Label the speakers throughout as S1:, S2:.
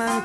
S1: llaman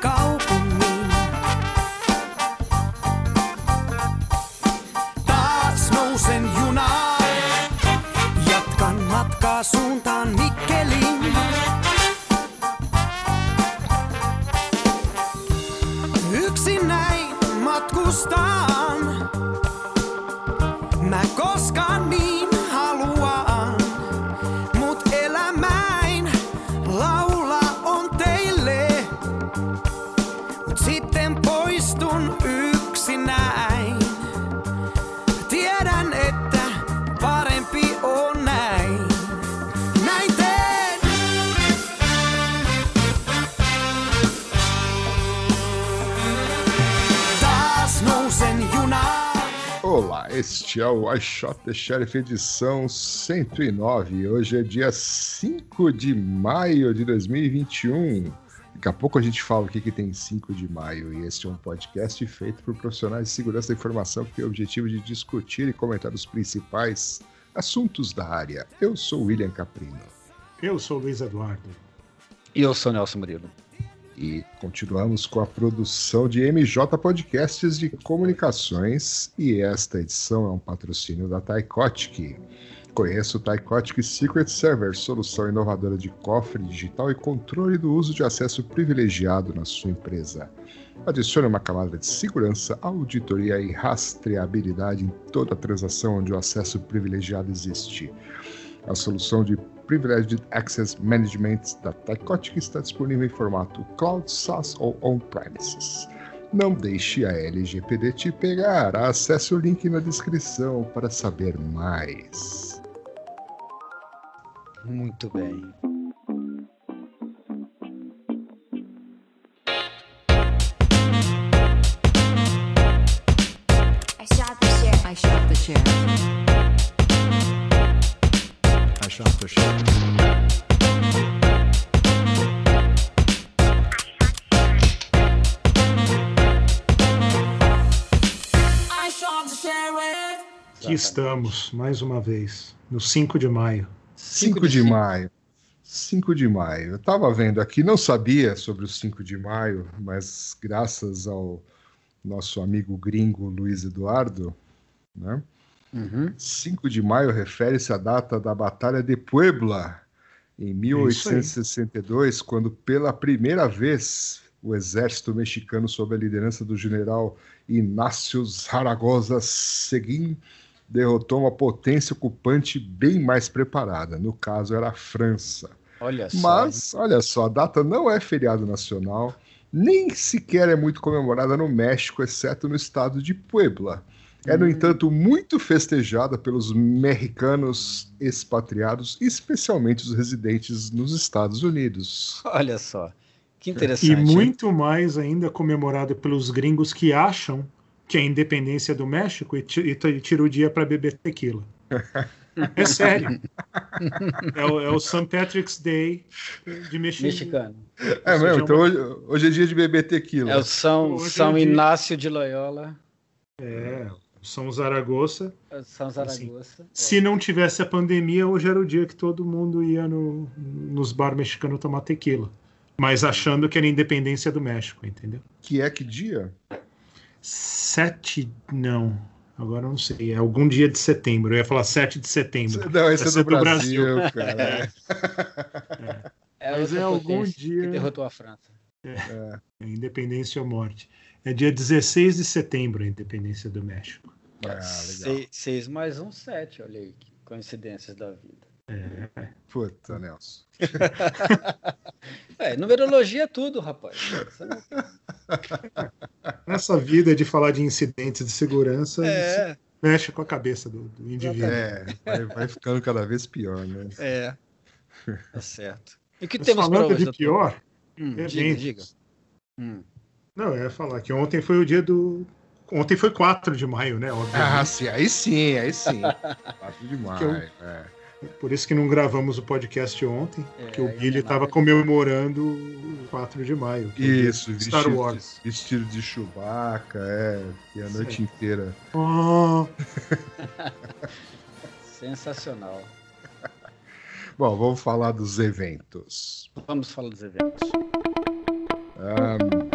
S1: este é o I Shot the Sheriff edição 109. Hoje é dia 5 de maio de 2021. Daqui a pouco a gente fala o que, que tem 5 de maio. E este é um podcast feito por profissionais de segurança da informação que tem o objetivo de discutir e comentar os principais assuntos da área. Eu sou William Caprino.
S2: Eu sou o Luiz Eduardo.
S3: E eu sou Nelson Murilo.
S1: E continuamos com a produção de MJ Podcasts de Comunicações. E esta edição é um patrocínio da Tycotic. Conheça o Tycotic Secret Server, solução inovadora de cofre digital e controle do uso de acesso privilegiado na sua empresa. Adicione uma camada de segurança, auditoria e rastreabilidade em toda transação onde o acesso privilegiado existe. A solução de Privileged Access Management da Tycotic está disponível em formato Cloud, SaaS ou On-Premises. Não deixe a LGPD te pegar. Acesse o link na descrição para saber mais.
S3: Muito bem.
S4: Sheriff.
S2: Aqui estamos, mais uma vez, no 5 de maio.
S1: 5 de maio. 5 de maio. Eu estava vendo aqui, não sabia sobre o 5 de maio, mas graças ao nosso amigo gringo Luiz Eduardo, né?
S3: Uhum.
S1: 5 de maio refere-se à data da Batalha de Puebla, em 1862, quando pela primeira vez o exército mexicano, sob a liderança do general Inácio Zaragoza Seguin, derrotou uma potência ocupante bem mais preparada. No caso, era a França.
S3: Olha só.
S1: Mas, olha só, a data não é feriado nacional, nem sequer é muito comemorada no México, exceto no estado de Puebla. É, no entanto, muito festejada pelos mexicanos expatriados, especialmente os residentes nos Estados Unidos.
S3: Olha só. Que interessante.
S2: E
S3: hein?
S2: muito mais ainda comemorado pelos gringos que acham que é a independência do México e e tira o dia para beber tequila. É sério. É o, é o St. Patrick's Day de Mexi-
S3: Mexicano.
S1: É mesmo, então
S2: uma-
S1: hoje, hoje é dia de beber tequila.
S3: É o São,
S2: Hoje é
S3: São
S2: dia-
S3: Inácio de Loyola.
S2: É, São Zaragoza.
S3: é São Zaragoza.
S2: Se não tivesse a pandemia, hoje era o dia que todo mundo ia no, nos bar mexicanos tomar tequila. Mas achando que era a independência do México, entendeu?
S1: Que é que dia?
S2: Sete. Não. Agora eu não sei. É algum dia de setembro. Eu ia falar 7 de setembro.
S1: Não, esse é
S2: Essa
S1: do Brasil, cara.
S3: É
S2: Mas
S3: outra
S2: é algum dia-
S3: Que derrotou a França.
S2: É independência ou morte. É dia 16 de setembro a independência do México.
S1: Ah, legal.
S3: Seis, seis mais um, sete. Olha aí. Que coincidências da vida.
S1: Puta, Nelson.
S3: É, numerologia é tudo, rapaz.
S2: Essa vida de falar de incidentes de segurança
S3: É,
S2: mexe com a cabeça do, do indivíduo.
S1: É, vai, vai ficando cada vez pior, né?
S3: é. Tá certo. E o que
S2: Mas
S3: temos para
S2: falando
S3: hoje,
S2: de pior,
S3: Hum, diga, diga. Hum.
S2: Não, eu ia falar que ontem foi o dia do. Ontem foi 4 de maio, né?
S1: Ah,
S2: Obviamente.
S1: sim, aí sim, aí sim. 4 de maio. é.
S2: Por isso que não gravamos o podcast ontem,
S3: É,
S2: que o Billy
S3: é
S2: estava
S3: nada.
S2: comemorando o 4 de maio. que é
S1: Isso,
S2: de Star
S1: vestido,
S2: Wars.
S1: De, vestido de Chewbacca, é, e a noite inteira.
S2: Oh,
S3: Sensacional.
S1: Bom, vamos falar dos eventos.
S3: Vamos falar dos eventos.
S1: Um, eventos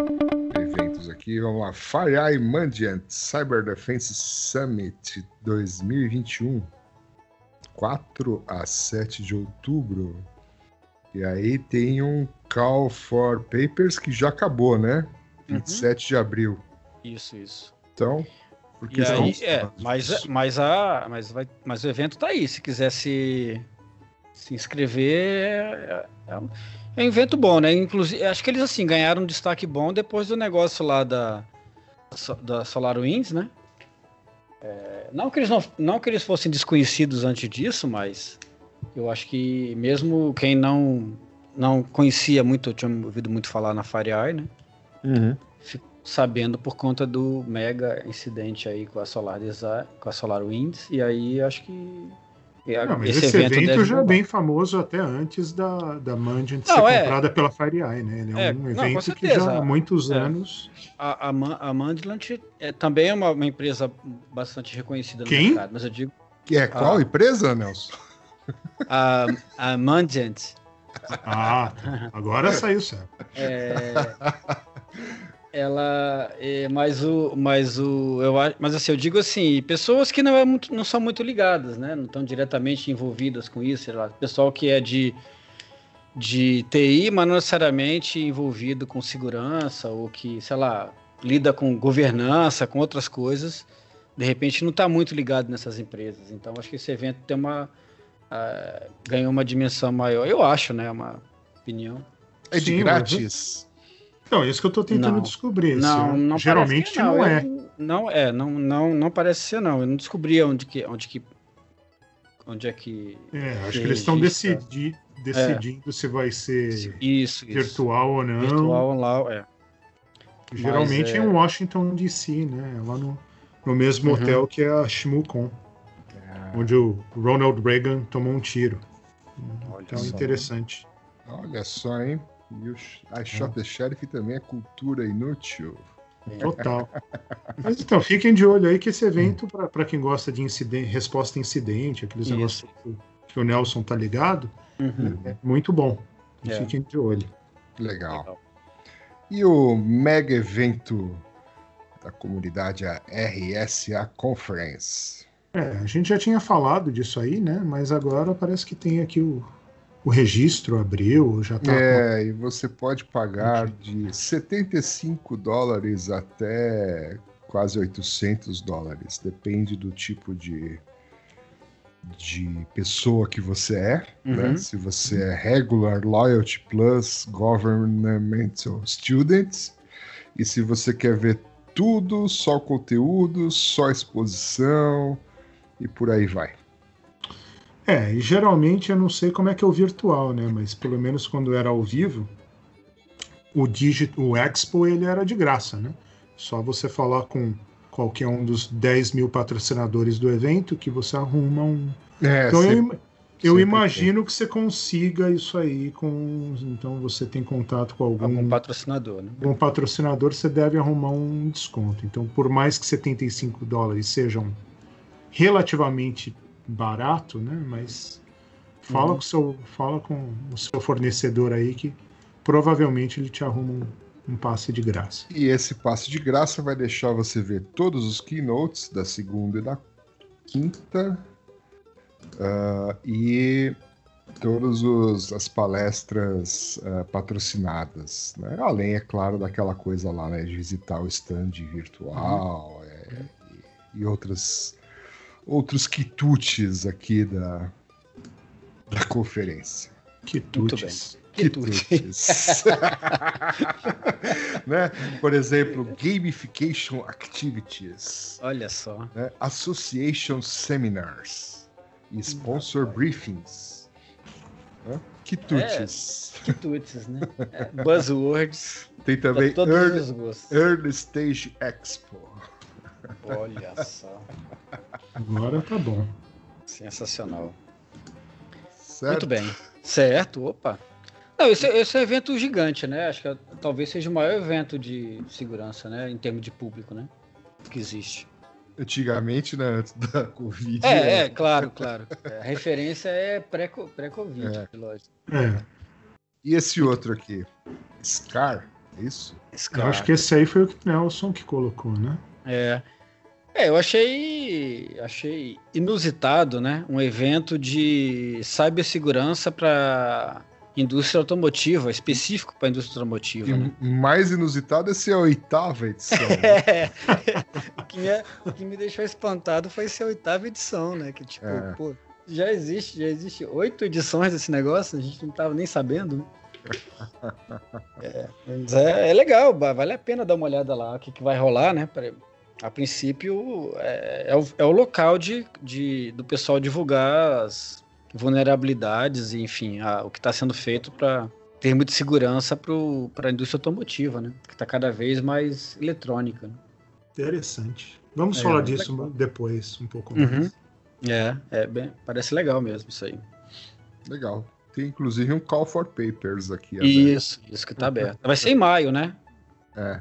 S1: aqui, vamos lá. FireEye Mandiant Cyber Defense Summit 2021, 4 a 7 de outubro. E aí tem um Call for Papers que já acabou, né? 27 de abril.
S3: Isso, isso.
S1: Então, por
S3: E aí, é, mas, mas, a, mas, vai, mas o evento tá aí. Se quiser se, se inscrever, é, é um, é um evento bom, né? Inclusive, acho que eles assim ganharam um destaque bom depois do negócio lá da, da SolarWinds, né? É, não, que eles não, não que eles fossem desconhecidos antes disso, mas eu acho que mesmo quem não, não conhecia muito, eu tinha ouvido muito falar na FireEye, né?
S1: Uhum.
S3: sabendo por conta do mega incidente aí com a Solar Design, com a SolarWinds, e aí acho que é,
S2: Não, mas esse, evento, já é bem famoso até antes da, da Mandiant ser
S3: Não, é.
S2: comprada pela FireEye, né? Ele é,
S3: É,
S2: um
S3: não, com
S2: evento que
S3: certeza.
S2: já há muitos
S3: É.
S2: anos.
S3: a, a, a Mandlant é, também é uma, uma empresa bastante reconhecida no
S2: Quem?
S3: mercado, mas eu digo
S1: Que é qual
S3: Ah.
S1: empresa, Nelson?
S3: a, a Mandiant
S2: Ah, agora saiu certo.
S3: é, ela é, mas o mas o eu mas assim eu digo assim pessoas que não é muito, não são muito ligadas né? Não estão diretamente envolvidas com isso sei lá pessoal que é de de TI mas não necessariamente envolvido com segurança ou que sei lá lida com governança com outras coisas de repente não está muito ligado nessas empresas. Então acho que esse evento tem uma ah, ganhou uma dimensão maior eu acho né? Uma opinião.
S1: É de
S2: Sim,
S1: grátis?
S2: Então, é isso que eu tô tentando
S3: Não.
S2: descobrir.
S3: Não,
S2: se-
S3: não
S2: Geralmente
S3: parece que
S2: não,
S3: Eu-
S2: é.
S3: Não é, não, não, não parece ser não. Eu não descobri onde que, onde que, onde é que
S2: É, acho
S3: que
S2: que eles estão decidi- decidindo se vai ser
S3: isso, isso.
S2: virtual ou não.
S3: virtual lá, é.
S2: Geralmente
S3: Mas,
S2: é
S3: é-
S2: em Washington DC, né? Lá no, no mesmo
S3: Uhum.
S2: hotel que é a ShmooCon,
S1: Ah,
S2: onde o Ronald Reagan tomou um tiro.
S3: Olha
S2: Então,
S3: só.
S2: interessante.
S1: Olha só, hein? E o I Shot the Sheriff também é cultura inútil.
S2: Total. Mas então, fiquem de olho aí que esse evento, para quem gosta de incidente, resposta a incidente, aqueles
S3: Isso.
S2: negócios que, que o Nelson tá ligado,
S3: Uhum.
S2: é muito bom.
S3: É.
S2: Fiquem de olho.
S1: Legal.
S3: Legal.
S1: E o mega evento da comunidade, a RSA Conference.
S2: É, a gente já tinha falado disso aí, né? Mas agora parece que tem aqui o, o registro abriu, já tá.
S1: É, e você pode pagar de 75 dólares até quase 800 dólares. Depende do tipo de, de pessoa que você é. né?
S3: Uhum.
S1: Se você é Regular, Loyalty Plus, Governmental Student. E se você quer ver tudo, só conteúdo, só exposição e por aí vai.
S2: É, e geralmente eu não sei como é que é o virtual, né? Mas pelo menos quando era ao vivo, o Digit, o Expo, ele era de graça, né? Só você falar com qualquer um dos 10 mil patrocinadores do evento que você arruma um.
S1: É,
S2: Então eu,
S1: sempre-
S2: im- eu
S1: sempre
S2: imagino que você consiga isso aí com. Então você tem contato com algum,
S3: Algum patrocinador, né?
S2: algum patrocinador, você deve arrumar um desconto. Então, por mais que 75 dólares sejam relativamente barato, né? Mas fala
S3: Uhum.
S2: com o seu, fala com o seu fornecedor aí que provavelmente ele te arruma um, um passe de graça.
S1: E esse passe de graça vai deixar você ver todos os keynotes da segunda e da quinta ah, e todas os- as palestras ah, patrocinadas, né? Além, é claro, daquela coisa lá, né, de visitar o stand virtual é, e, e outras outros quitutes aqui da, da conferência.
S2: Que tuts.
S1: Quitutes. né? Por exemplo, gamification activities,
S3: Olha só.
S1: né? association seminars e sponsor briefings. Né? Quitutes.
S3: Quitutes, né? É, buzzwords
S1: Tem também
S3: todos
S1: early,
S3: os gostos.
S1: early Stage Expo.
S3: Olha só.
S2: Agora tá bom.
S3: Sensacional.
S1: Certo?
S3: Muito bem. Certo, opa. Não, esse, esse é um evento gigante, né? Acho que é- talvez seja o maior evento de segurança, né? Em termos de público, né? Que existe.
S1: Antigamente, né, antes da Covid.
S3: É, é, claro, claro. É, a referência é pré-co- pré-Covid,
S1: É.
S3: lógico.
S2: É.
S1: E esse outro aqui? SCAR, É isso?
S2: Eu acho que esse aí foi o que Nelson que colocou, né?
S3: É. É, eu achei, achei inusitado, né? Um evento de cibersegurança para indústria automotiva, específico para indústria automotiva.
S1: E
S3: Né?
S1: mais inusitado é ser a oitava edição. né?
S3: É. o, que me, o que me deixou espantado foi ser a oitava edição, né? Que tipo,
S1: É.
S3: pô, já existe, já existe oito edições desse negócio, a gente não tava nem sabendo. É, é, é legal, vale a pena dar uma olhada lá, o que, que vai rolar, né? Pra- a princípio, é, é o, é o local de, de, do pessoal divulgar as vulnerabilidades e, enfim, a- o que está sendo feito para termo de segurança para a indústria automotiva, né? Que está cada vez mais eletrônica. né?
S2: Interessante. Vamos
S3: É,
S2: falar
S3: legal.
S2: disso depois, um pouco
S3: Uhum.
S2: mais.
S3: É, é bem, parece legal mesmo isso aí.
S1: Legal. Tem inclusive um Call for Papers aqui. aberto.
S3: Isso, isso que tá aberto. Vai ser em maio, né?
S1: É.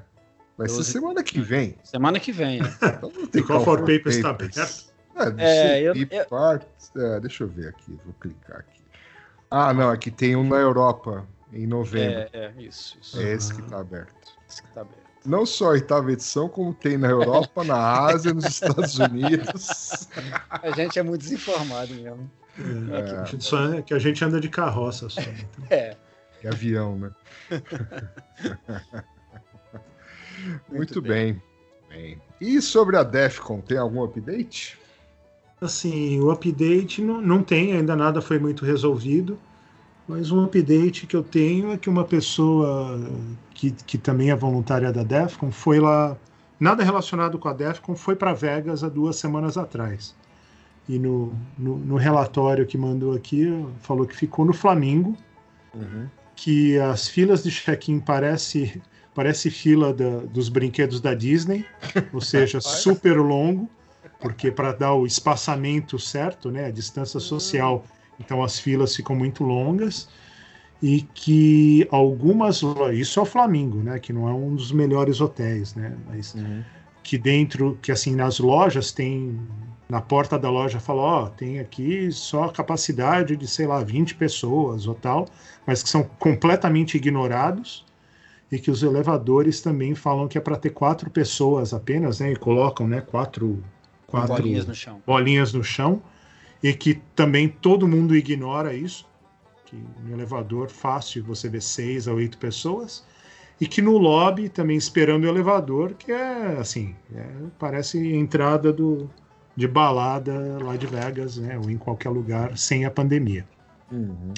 S1: Vai ser semana que vem.
S3: Semana que vem. é.
S1: Então não tem
S2: E Call for Papers tá aberto?
S1: É, não
S3: É, eu-
S1: e
S3: eu-
S1: parts- é, deixa eu ver aqui, vou clicar aqui. Ah, não, aqui tem um na Europa, em novembro.
S3: É, é, isso. isso.
S1: É, esse que tá aberto.
S3: Esse que tá aberto.
S1: Não só a oitava edição, como tem na Europa, na Ásia, nos Estados Unidos.
S3: A gente é muito desinformado mesmo.
S2: É, que, a gente só é- que a gente anda de carroça só. então.
S3: É.
S1: É avião, né? Muito,
S3: Muito
S1: bem. bem. E sobre a Defcon, tem algum update?
S2: Assim, o update não, não tem, ainda nada foi muito resolvido. Mas um update que eu tenho é que uma pessoa que, que também é voluntária da DEFCON foi lá, nada relacionado com a DEFCON, foi para Vegas há duas semanas atrás. E no, no, no relatório que mandou aqui, falou que ficou no Flamingo, que as filas de check-in parece, parece fila da- dos brinquedos da Disney, ou seja, super longo, porque para dar o espaçamento certo, né, a distância social, então as filas ficam muito longas e que algumas isso é o Flamingo, né, que não é um dos melhores hotéis, né, mas que dentro, que assim nas lojas tem na porta da loja fala, ó, tem aqui só a capacidade de, sei lá, 20 pessoas ou tal, mas que são completamente ignorados e que os elevadores também falam que é para ter quatro pessoas apenas, né, e colocam, né, quatro, quatro
S3: Bolinhas no chão.
S2: bolinhas no chão e que também todo mundo ignora isso, que no elevador fácil você vê seis a oito pessoas e que no lobby também esperando o elevador, que é assim, é, parece entrada do, de balada lá de Vegas, né, ou em qualquer lugar sem a pandemia.
S1: Uhum.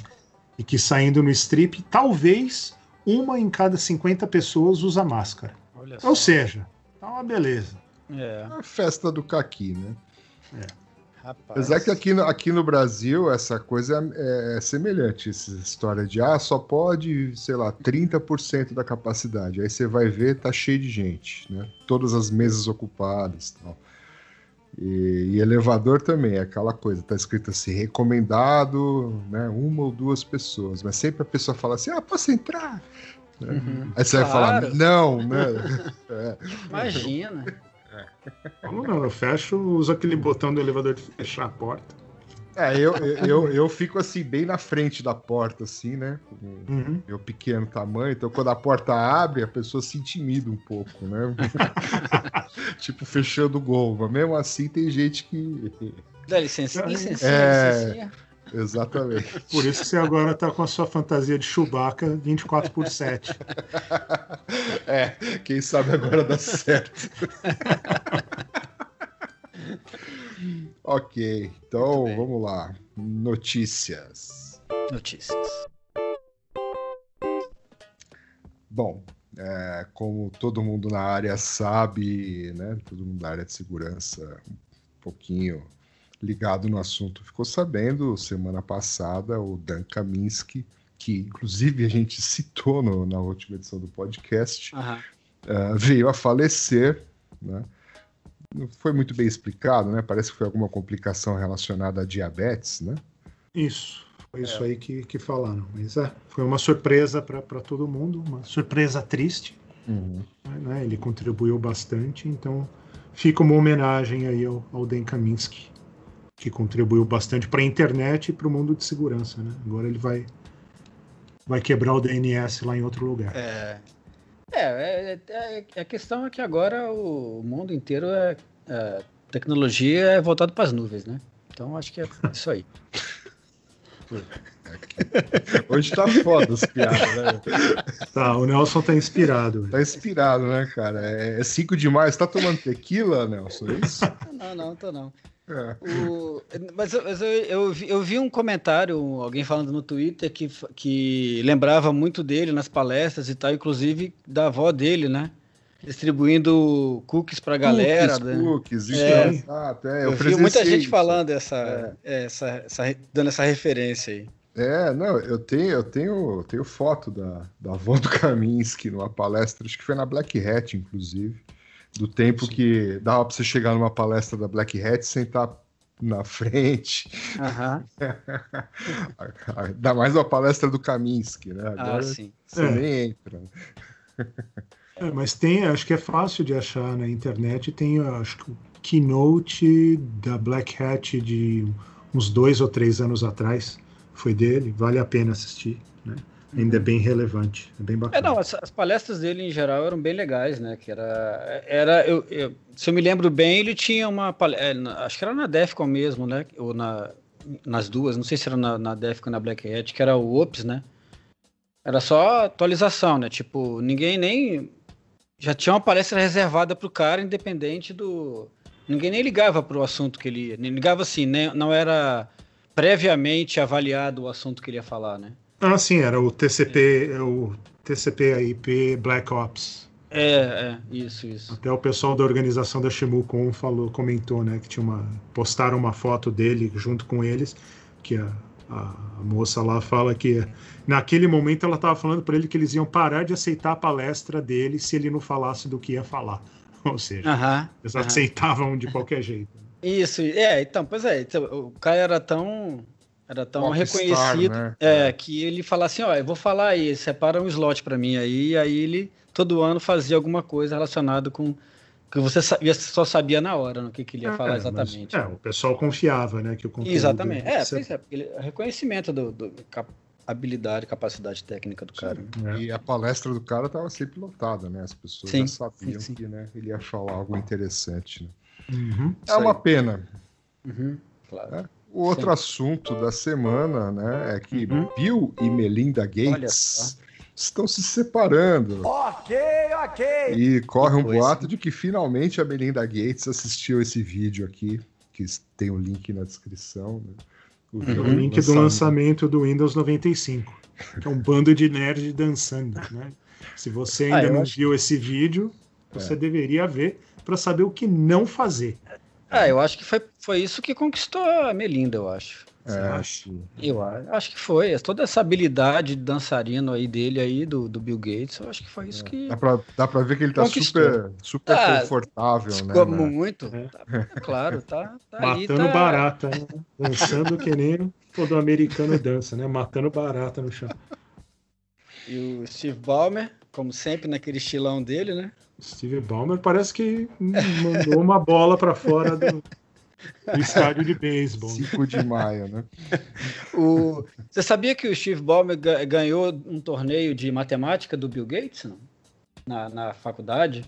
S2: E que saindo no strip, talvez uma em cada 50 pessoas usa máscara.
S3: Olha só.
S2: Ou seja, tá uma beleza.
S3: É,
S1: A festa do caqui, né?
S3: rapaz.
S1: Apesar que aqui no, aqui no Brasil essa coisa é, é semelhante, essa história de ah, só pode, sei lá, 30% da capacidade. Aí você vai ver, tá cheio de gente, né? Todas as mesas ocupadas e tal. E, e elevador também, é aquela coisa, tá escrito assim, recomendado, né? Uma ou duas pessoas, mas sempre a pessoa fala assim, ah, posso entrar? Né?
S3: Uhum.
S1: Aí você vai falar,
S3: Claro.
S1: não, né? É.
S3: Imagina.
S2: Não, não, eu fecho, uso aquele botão do elevador de fechar a porta.
S1: É, eu, eu, eu fico assim, bem na frente da porta, assim, né? Com
S2: Uhum.
S1: meu pequeno tamanho, então quando a porta abre, a pessoa se intimida um pouco, né? tipo, fechando o gol. Mas mesmo assim, tem gente que.
S3: Dá licença, licencinha,
S1: É.
S3: licencinha.
S1: Exatamente.
S2: Por isso que você agora tá com a sua fantasia de Chewbacca 24 por 7.
S1: É, quem sabe agora dá certo. ok, então vamos lá. Notícias.
S3: Notícias.
S1: Bom, é, como todo mundo na área sabe, né? Todo mundo da área de segurança, um pouquinho ligado no assunto, ficou sabendo semana passada o Dan Kaminsky, que inclusive a gente citou no- na última edição do podcast,
S3: Aham.
S1: ah, veio a falecer, né? Não foi muito bem explicado, né? Parece que foi alguma complicação relacionada a diabetes, né?
S2: Isso, foi isso aí que, que falaram. Mas é, foi uma surpresa para todo mundo, uma surpresa triste. né? Ele contribuiu bastante, então fica uma homenagem aí ao, ao Dan Kaminsky, que contribuiu bastante para a internet e para o mundo de segurança. Né? Agora ele vai, vai quebrar o DNS lá em outro lugar.
S3: É, É, é, é, a questão é que agora o mundo inteiro é, é tecnologia é voltado para as nuvens, né? Então acho que é isso aí.
S1: Hoje tá foda as piadas, né?
S2: Tá, o Nelson tá inspirado.
S1: Tá inspirado, né, cara? É 5 de maio. Você tá tomando tequila, Nelson? É isso?
S3: Não, não, tô não. É. O, mas, eu, mas eu, eu, vi, eu, vi, um comentário, alguém falando no Twitter que, que lembrava muito dele nas palestras e tal, inclusive da avó dele, né? Distribuindo cookies pra galera.
S1: Cookies,
S3: né?
S1: cookies isso é, exato. É,
S3: eu, vi muita gente falando essa, é. essa, essa, dando essa referência aí.
S1: É, não, eu tenho, eu tenho, tenho foto da, da avó do Kaminsky numa palestra, acho que foi na Black Hat, inclusive do tempo Sim. que dava para você chegar numa palestra da Black Hat sentar na frente.
S3: Uhum.
S1: Ainda mais uma palestra do Kaminsky, né?
S3: Ah, Agora ah, sim.
S1: você é. nem entra.
S2: É, mas tem, acho que é fácil de achar na internet. Tem, acho que o keynote da Black Hat de uns dois ou três anos atrás foi dele. Vale a pena assistir, né? Ainda é bem relevante, é bem bacana.
S3: É, não, as, as, palestras dele em geral eram bem legais, né? Que era, era eu, eu, se eu me lembro bem, ele tinha uma é, acho que era na Defcon mesmo, né? Ou na, nas duas, não sei se era na, na Defcon ou na Black Hat, que era o Ops, né? Era só atualização, né? Tipo, ninguém nem já tinha uma palestra reservada para o cara, independente do ninguém nem ligava para o assunto que ele ia, nem ligava assim, né? Não era previamente avaliado o assunto que ele ia falar, né?
S2: Ah, sim, era o TCP, é. o TCP/IP Black Ops.
S3: É, é, isso, isso.
S2: Até o pessoal da organização da Shimukon falou, comentou, né, que tinha uma postaram uma foto dele junto com eles, que a, a, a moça lá fala que naquele momento ela estava falando para ele que eles iam parar de aceitar a palestra dele se ele não falasse do que ia falar. Ou seja, uh -huh, eles uh -huh. aceitavam de qualquer jeito.
S3: Isso, é, então, pois é, então, o cara era tão era tão reconhecido né? é, que ele falava assim, ó, eu vou falar aí, separa um slot para mim aí, e aí ele todo ano fazia alguma coisa relacionada com que você sabia, só sabia na hora no que, que ele ia é, falar exatamente.
S2: Mas, é, o pessoal confiava, né, que o conteúdo...
S3: Exatamente, é, pois é, ele, reconhecimento do, do cap, habilidade, capacidade técnica do cara.
S1: Né? E a palestra do cara estava sempre lotada, né, as pessoas sim, já sabiam sim, sim. que né, ele ia falar algo interessante. Né?
S2: Uhum.
S1: É uma pena.
S3: Uhum, claro. É?
S1: O outro Sim. assunto da semana, né, é que uhum. Bill e Melinda Gates estão se separando.
S5: Ok, ok.
S1: E corre um boato de que finalmente a Melinda Gates assistiu esse vídeo aqui, que tem o um link na descrição. Né?
S2: O, uhum. o link do lançamento do Windows 95, que é um bando de nerds dançando. Né? Se você ainda ah, não acho... viu esse vídeo, você é. deveria ver para saber o que não fazer.
S3: Ah, eu acho que foi, foi isso que conquistou a Melinda, eu acho.
S1: É, acho.
S3: Eu acho que foi. Toda essa habilidade de dançarino aí dele aí, do, do Bill Gates, eu acho que foi isso é. que.
S1: Dá pra, dá pra ver que ele tá conquistou. super, super ah, confortável, né?
S3: Muito. É. Tá, claro, tá,
S2: tá Matando tá... barata, né? Dançando que nem todo americano dança, né? Matando barata no chão.
S3: E o Steve Ballmer, como sempre, naquele estilão dele, né?
S2: Steve Ballmer parece que mandou uma bola para fora do, do, estádio de beisebol.
S1: 5 de maio, né?
S3: O, você sabia que o Steve Ballmer ganhou um torneio de matemática do Bill Gates não? Na, na faculdade?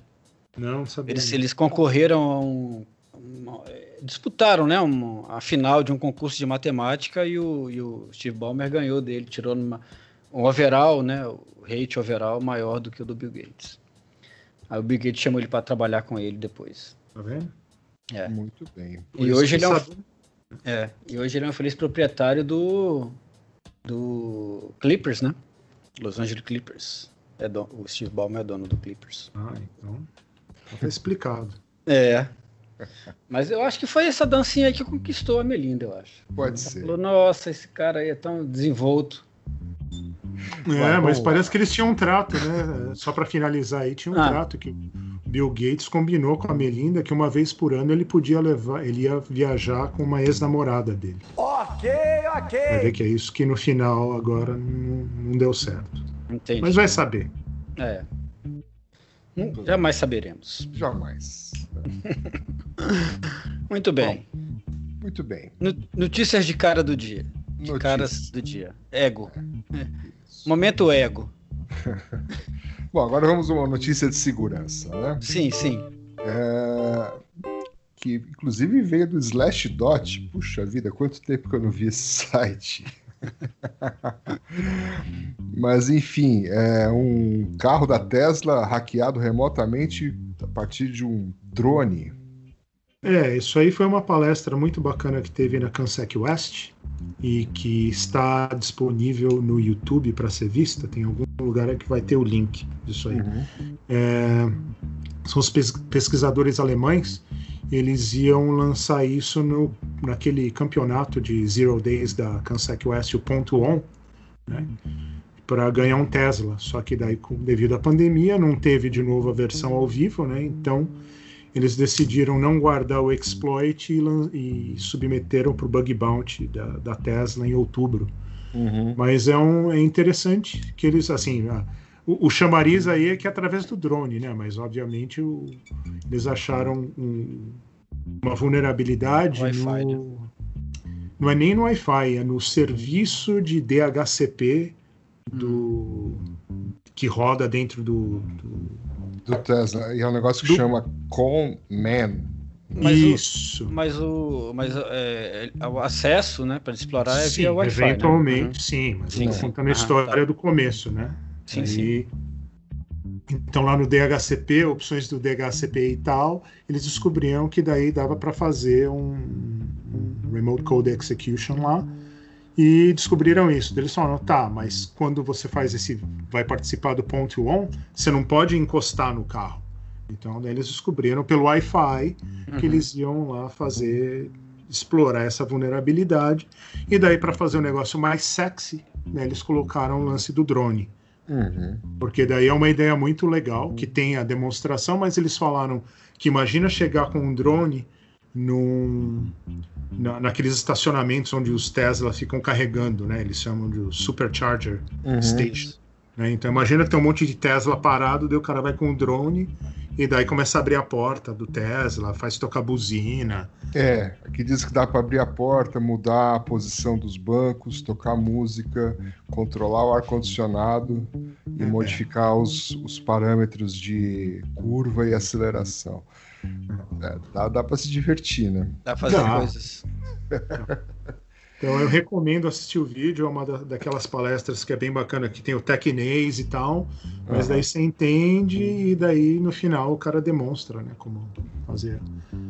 S2: Não, sabia.
S3: Eles, eles concorreram a um. Uma, disputaram né, uma, a final de um concurso de matemática e o, e o Steve Ballmer ganhou dele, tirou numa, um overall, né, o rate overall maior do que o do Bill Gates. Aí o Bill Gates chamou ele para trabalhar com ele depois.
S2: Tá vendo?
S3: É.
S1: Muito bem.
S3: e hoje ele é um, é, e hoje ele é um feliz proprietário do do Clippers, né? Los Angeles Clippers. É do, o Steve Ballmer é dono do Clippers.
S2: Ah, então tá explicado.
S3: É. Mas eu acho que foi essa dancinha aí que conquistou a Melinda, eu acho.
S1: Pode Ela ser. Falou,
S3: nossa, esse cara aí é tão desenvolto.
S2: É, mas parece que eles tinham um trato, né? Só para finalizar aí, tinha um ah. trato que Bill Gates combinou com a Melinda que uma vez por ano ele podia levar, ele ia viajar com uma ex-namorada dele.
S5: Ok, ok.
S2: Vai ver que é isso que no final agora não, não deu certo.
S3: Entendi.
S2: Mas vai saber.
S3: É. Hum, jamais saberemos.
S1: Jamais.
S3: Muito bem. Bom,
S1: muito bem.
S3: Notícias de cara do dia. De caras do dia. Ego. É. Momento ego.
S1: Bom, agora vamos a uma notícia de segurança, né?
S3: Sim, sim.
S1: É, Que inclusive veio do Slashdot. Puxa vida, quanto tempo que eu não vi esse site. Mas enfim, é um carro da Tesla hackeado remotamente a partir de um drone.
S2: É, isso aí foi uma palestra muito bacana que teve na Cansec West e que está disponível no YouTube para ser vista. Tem algum lugar que vai ter o link disso aí. É, são os pes- pesquisadores alemães. Eles iam lançar isso no, naquele campeonato de Zero Days da Cansec West, o Ponto On, né, para ganhar um Tesla. Só que daí, devido à pandemia, não teve de novo a versão ao vivo, né? Então eles decidiram não guardar o exploit e, e submeteram para o bug bounty da, da Tesla em outubro. Mas é, um, é interessante que eles, assim, a- o, o chamariz aí é que é através do drone, né? Mas obviamente o- eles acharam um- uma vulnerabilidade no, não é nem no Wi-Fi, é no serviço de DHCP do que roda dentro do, do-
S1: Do Tesla. E é um negócio que
S2: Do-
S1: chama Conman.
S3: Mas o-
S2: isso.
S3: Mas o, mas, é, o acesso, né, para explorar é
S2: sim,
S3: via Wi-Fi. né?
S2: eventualmente, sim, mas
S3: Sim,
S2: contando a
S3: Ah,
S2: história
S3: tá.
S2: do começo, né?
S3: Sim,
S2: Aí-
S3: sim.
S2: Então lá no DHCP, opções do DHCP e tal, eles descobriram que daí dava para fazer um, um Remote Code Execution lá e descobriram isso. Eles falaram, tá, mas quando você faz esse, vai participar do point on, você não pode encostar no carro. Então daí eles descobriram pelo Wi-Fi que
S3: Uhum.
S2: eles iam lá fazer explorar essa vulnerabilidade e daí para fazer o negócio mais sexy, né, eles colocaram o lance do drone.
S1: Uhum.
S2: Porque daí é uma ideia muito legal, que tem a demonstração, mas eles falaram que imagina chegar com um drone num, na, naqueles estacionamentos onde os Tesla ficam carregando, né? Eles chamam de supercharger
S1: Uhum.
S2: station. né? Então imagina que tem um monte de Tesla parado, daí o cara vai com o drone e daí começa a abrir a porta do Tesla, faz tocar buzina.
S1: É, aqui diz que dá para abrir a porta, mudar a posição dos bancos, tocar música, controlar o ar-condicionado e
S2: É.
S1: modificar os, os parâmetros de curva e aceleração. É, dá dá para se divertir, né?
S3: Dá pra fazer
S2: Dá.
S3: coisas.
S2: Então eu recomendo assistir o vídeo, é uma da- daquelas palestras que é bem bacana, que tem o Tecnês e tal, mas daí você entende e daí no final o cara demonstra, né, como fazer.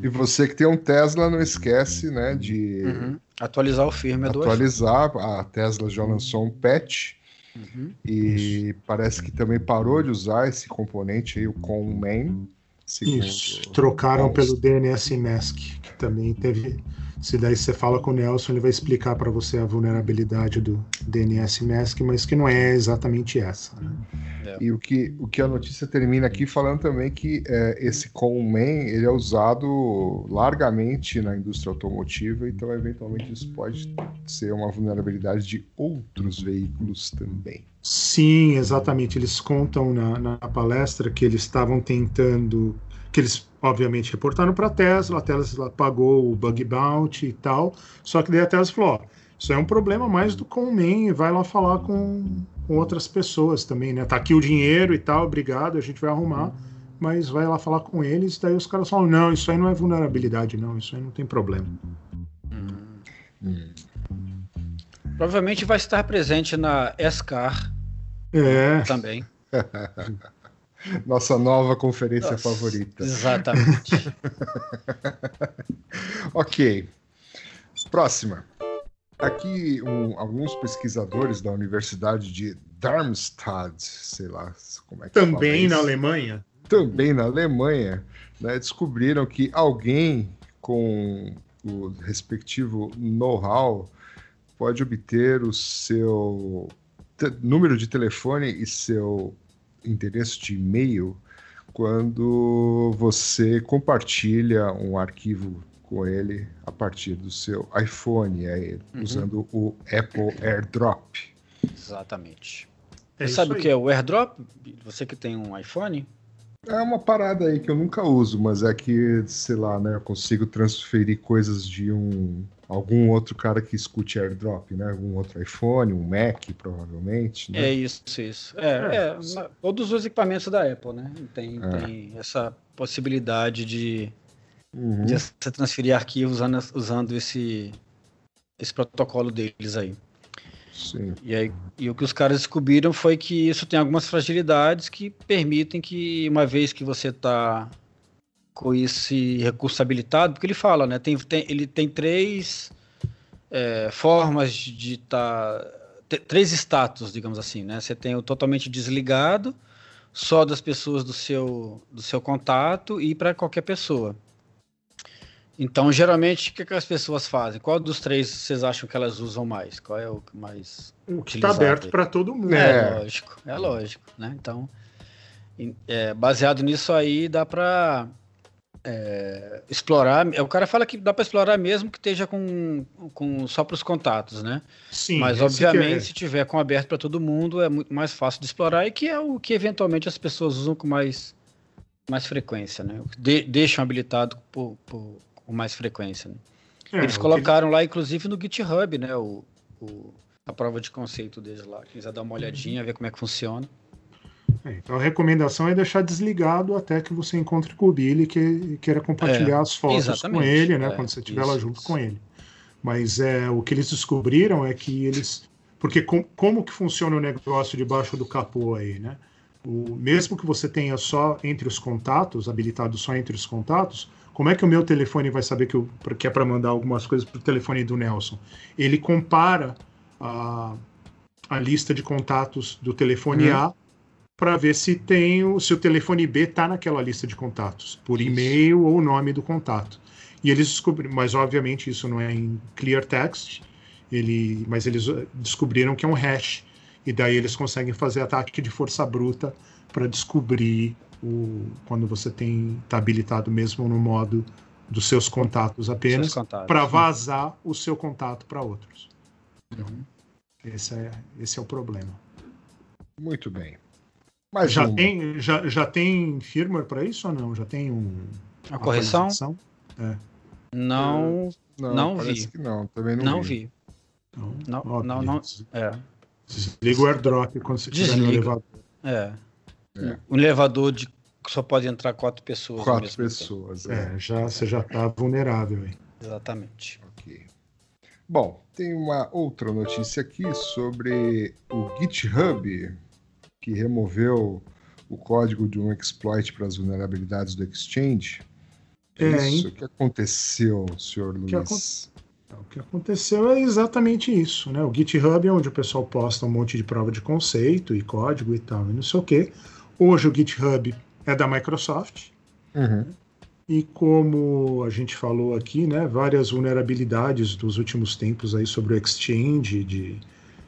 S1: E você que tem um Tesla, não esquece, né, de
S3: Uhum. Atualizar o firmware do
S1: atualizar. A Tesla já lançou um patch
S3: Uhum.
S1: e parece que também parou de usar esse componente aí, o ConMain. Segundo
S2: Isso, trocaram
S1: consta.
S2: pelo DNS Mask, que também teve. Se daí você fala com o Nelson, ele vai explicar para você a vulnerabilidade do DNS Mask, mas que não é exatamente essa. Né?
S1: E o que, o que a notícia termina aqui falando também que é, esse ConMan ele é usado largamente na indústria automotiva, então eventualmente isso pode ser uma vulnerabilidade de outros veículos também.
S2: Sim, exatamente. Eles contam na, na palestra que eles estavam tentando, que eles obviamente reportaram para a Tesla, a Tesla pagou o bug bounty e tal, só que daí a Tesla falou, ó, isso é um problema mais do Conman, vai lá falar com, com outras pessoas também, né? Tá aqui o dinheiro e tal, obrigado, a gente vai arrumar, mas vai lá falar com eles, daí os caras falam, não, isso aí não é vulnerabilidade, não, isso aí não tem problema.
S1: Hum.
S3: Provavelmente vai estar presente na SCAR
S2: É,
S3: também.
S1: Nossa nova conferência
S3: Nossa,
S1: favorita.
S3: Exatamente.
S1: Ok. Próxima. Aqui, um- alguns pesquisadores da Universidade de Darmstadt, sei lá como é que
S2: também na. Alemanha.
S1: também na Alemanha, né, descobriram que alguém com o respectivo know-how pode obter o seu número de telefone e seu endereço de e-mail quando você compartilha um arquivo com ele a partir do seu iPhone, aí,
S3: Uhum.
S1: usando o Apple AirDrop.
S3: Exatamente.
S2: É
S3: Você sabe o
S2: aí.
S3: que é o AirDrop? Você que tem um iPhone?
S1: É uma parada aí que eu nunca uso, mas é que, sei lá, né, eu consigo transferir coisas de um algum outro cara que escute airdrop, né? Algum outro iPhone, um Mac, provavelmente. Né?
S3: É isso, isso. É, é, é todos os equipamentos da Apple, né? Tem, é. tem essa possibilidade de, uhum. de você transferir arquivos usando, usando esse, esse protocolo deles aí.
S1: Sim.
S3: E, aí, e o que os caras descobriram foi que isso tem algumas fragilidades que permitem que, uma vez que você está com esse recurso habilitado, porque ele fala, né? Tem, tem ele tem três é, formas de estar. Tá, três status, digamos assim, né? Você tem o totalmente desligado, só das pessoas do seu, do seu contato e para qualquer pessoa. Então, geralmente, o que, que, as pessoas fazem? Qual dos três vocês acham que elas usam mais? Qual é o que mais.
S2: O que está aberto para todo mundo.
S3: É, é, lógico, é lógico, né? Então, é, baseado nisso aí, dá para é, explorar. O cara fala que dá para explorar mesmo que esteja com, com só para os contatos, né?
S2: Sim.
S3: Mas obviamente, é. se tiver com aberto para todo mundo, é muito mais fácil de explorar e que é o que eventualmente as pessoas usam com mais, mais frequência, né? De, deixam habilitado por, por, com mais frequência. Né? É, Eles colocaram que... lá, inclusive, no GitHub, né? O, o, a prova de conceito deles lá. Quem quiser dar uma olhadinha, ver como é que funciona.
S2: É, então a recomendação é deixar desligado até que você encontre com o Billy que queira compartilhar é, as fotos com ele, né? É, quando você estiver lá junto isso. com ele. Mas é, o que eles descobriram é que eles. Porque com, como que funciona o negócio debaixo do capô aí, né? O, mesmo que você tenha só entre os contatos, habilitado só entre os contatos, como é que o meu telefone vai saber que, eu, que é para mandar algumas coisas para o telefone do Nelson? Ele compara a, a lista de contatos do telefone uhum. A para ver se tem o, se o telefone B está naquela lista de contatos, por e-mail ou nome do contato. E eles descobriram, mas obviamente isso não é em clear text, ele, mas eles eh, descobriram que é um hash. E daí eles conseguem fazer ataque de força bruta para descobrir o, quando você tem está habilitado mesmo no modo dos seus contatos apenas para vazar o seu contato para outros. Então, esse, é, esse é o problema.
S1: Muito bem.
S2: Mas já, tem, já, já tem firmware para isso ou não? Já tem um,
S3: a correção?
S2: É.
S3: Não, não, não vi.
S1: não, também não,
S3: não
S1: vi.
S3: vi. Não, não, não, não, é.
S2: Desliga o airdrop quando você estiver no elevador.
S3: É. é. Um elevador de só pode entrar quatro pessoas.
S1: Quatro pessoas.
S2: É. é, já, você já está vulnerável aí.
S3: Exatamente.
S1: Ok. Bom, tem uma outra notícia aqui sobre o GitHub que removeu o código de um exploit para as vulnerabilidades do Exchange. É, é isso que aconteceu, senhor Luiz.
S2: O que aconteceu é exatamente isso, né? O GitHub é onde o pessoal posta um monte de prova de conceito e código e tal, e não sei o quê. Hoje o GitHub é da Microsoft.
S1: Uhum.
S2: E como a gente falou aqui, né, várias vulnerabilidades dos últimos tempos aí sobre o Exchange, de,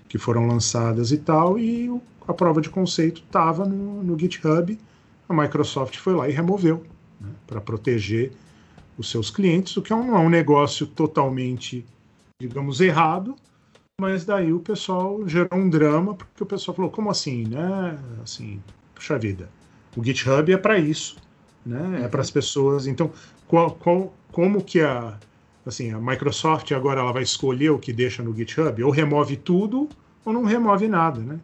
S2: que foram lançadas e tal, e a prova de conceito estava no, no, GitHub, a Microsoft foi lá e removeu, né, para proteger os seus clientes, o que é não é um negócio totalmente, digamos, errado, mas daí o pessoal gerou um drama, porque o pessoal falou, como assim, né? Assim, puxa vida, o GitHub é para isso, né? É para as pessoas. Então, qual, qual, como que a, assim, a Microsoft agora ela vai escolher o que deixa no GitHub? Ou remove tudo, ou não remove nada, né?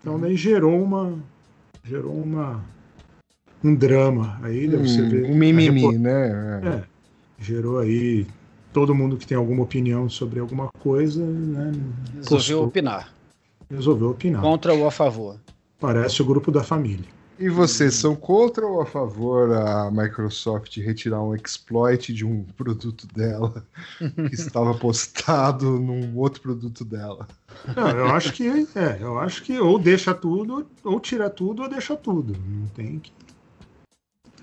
S2: Então daí gerou uma gerou uma um drama aí,
S1: hum, você vê, um mimimi, report... né?
S2: É, gerou aí todo mundo que tem alguma opinião sobre alguma coisa, né?
S3: Resolveu postou. opinar.
S2: Resolveu opinar.
S3: Contra ou a favor?
S2: Parece o grupo da família.
S1: E vocês são contra ou a favor a Microsoft retirar um exploit de um produto dela que estava postado num outro produto dela?
S2: Não, eu acho que é, eu acho que ou deixa tudo, ou tira tudo, ou deixa tudo. Não tem que.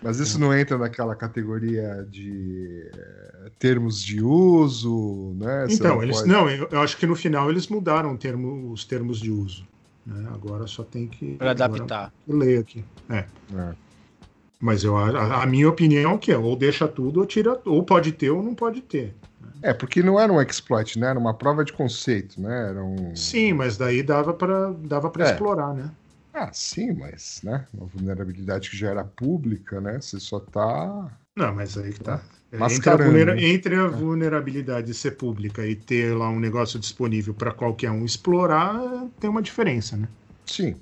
S1: Mas isso não entra naquela categoria de é, termos de uso, né?
S2: então, não eles pode... não, eu, eu, acho que no final eles mudaram termo, os termos de uso. Né? Agora só tem que.
S3: Para adaptar.
S2: Ler aqui. É. é. Mas eu, a, a, minha opinião é que é ou deixa tudo ou tira, ou pode ter ou não pode ter.
S1: É, porque não era um exploit, né? Era uma prova de conceito, né? Era um...
S2: Sim, mas daí dava para dava para é. explorar, né?
S1: Ah, sim, mas, né? Uma vulnerabilidade que já era pública, né? Você só tá.
S2: Não, mas aí que tá. Entre a, vulnera- entre a vulnerabilidade de ser pública e ter lá um negócio disponível para qualquer um explorar, tem uma diferença, né?
S1: Sim,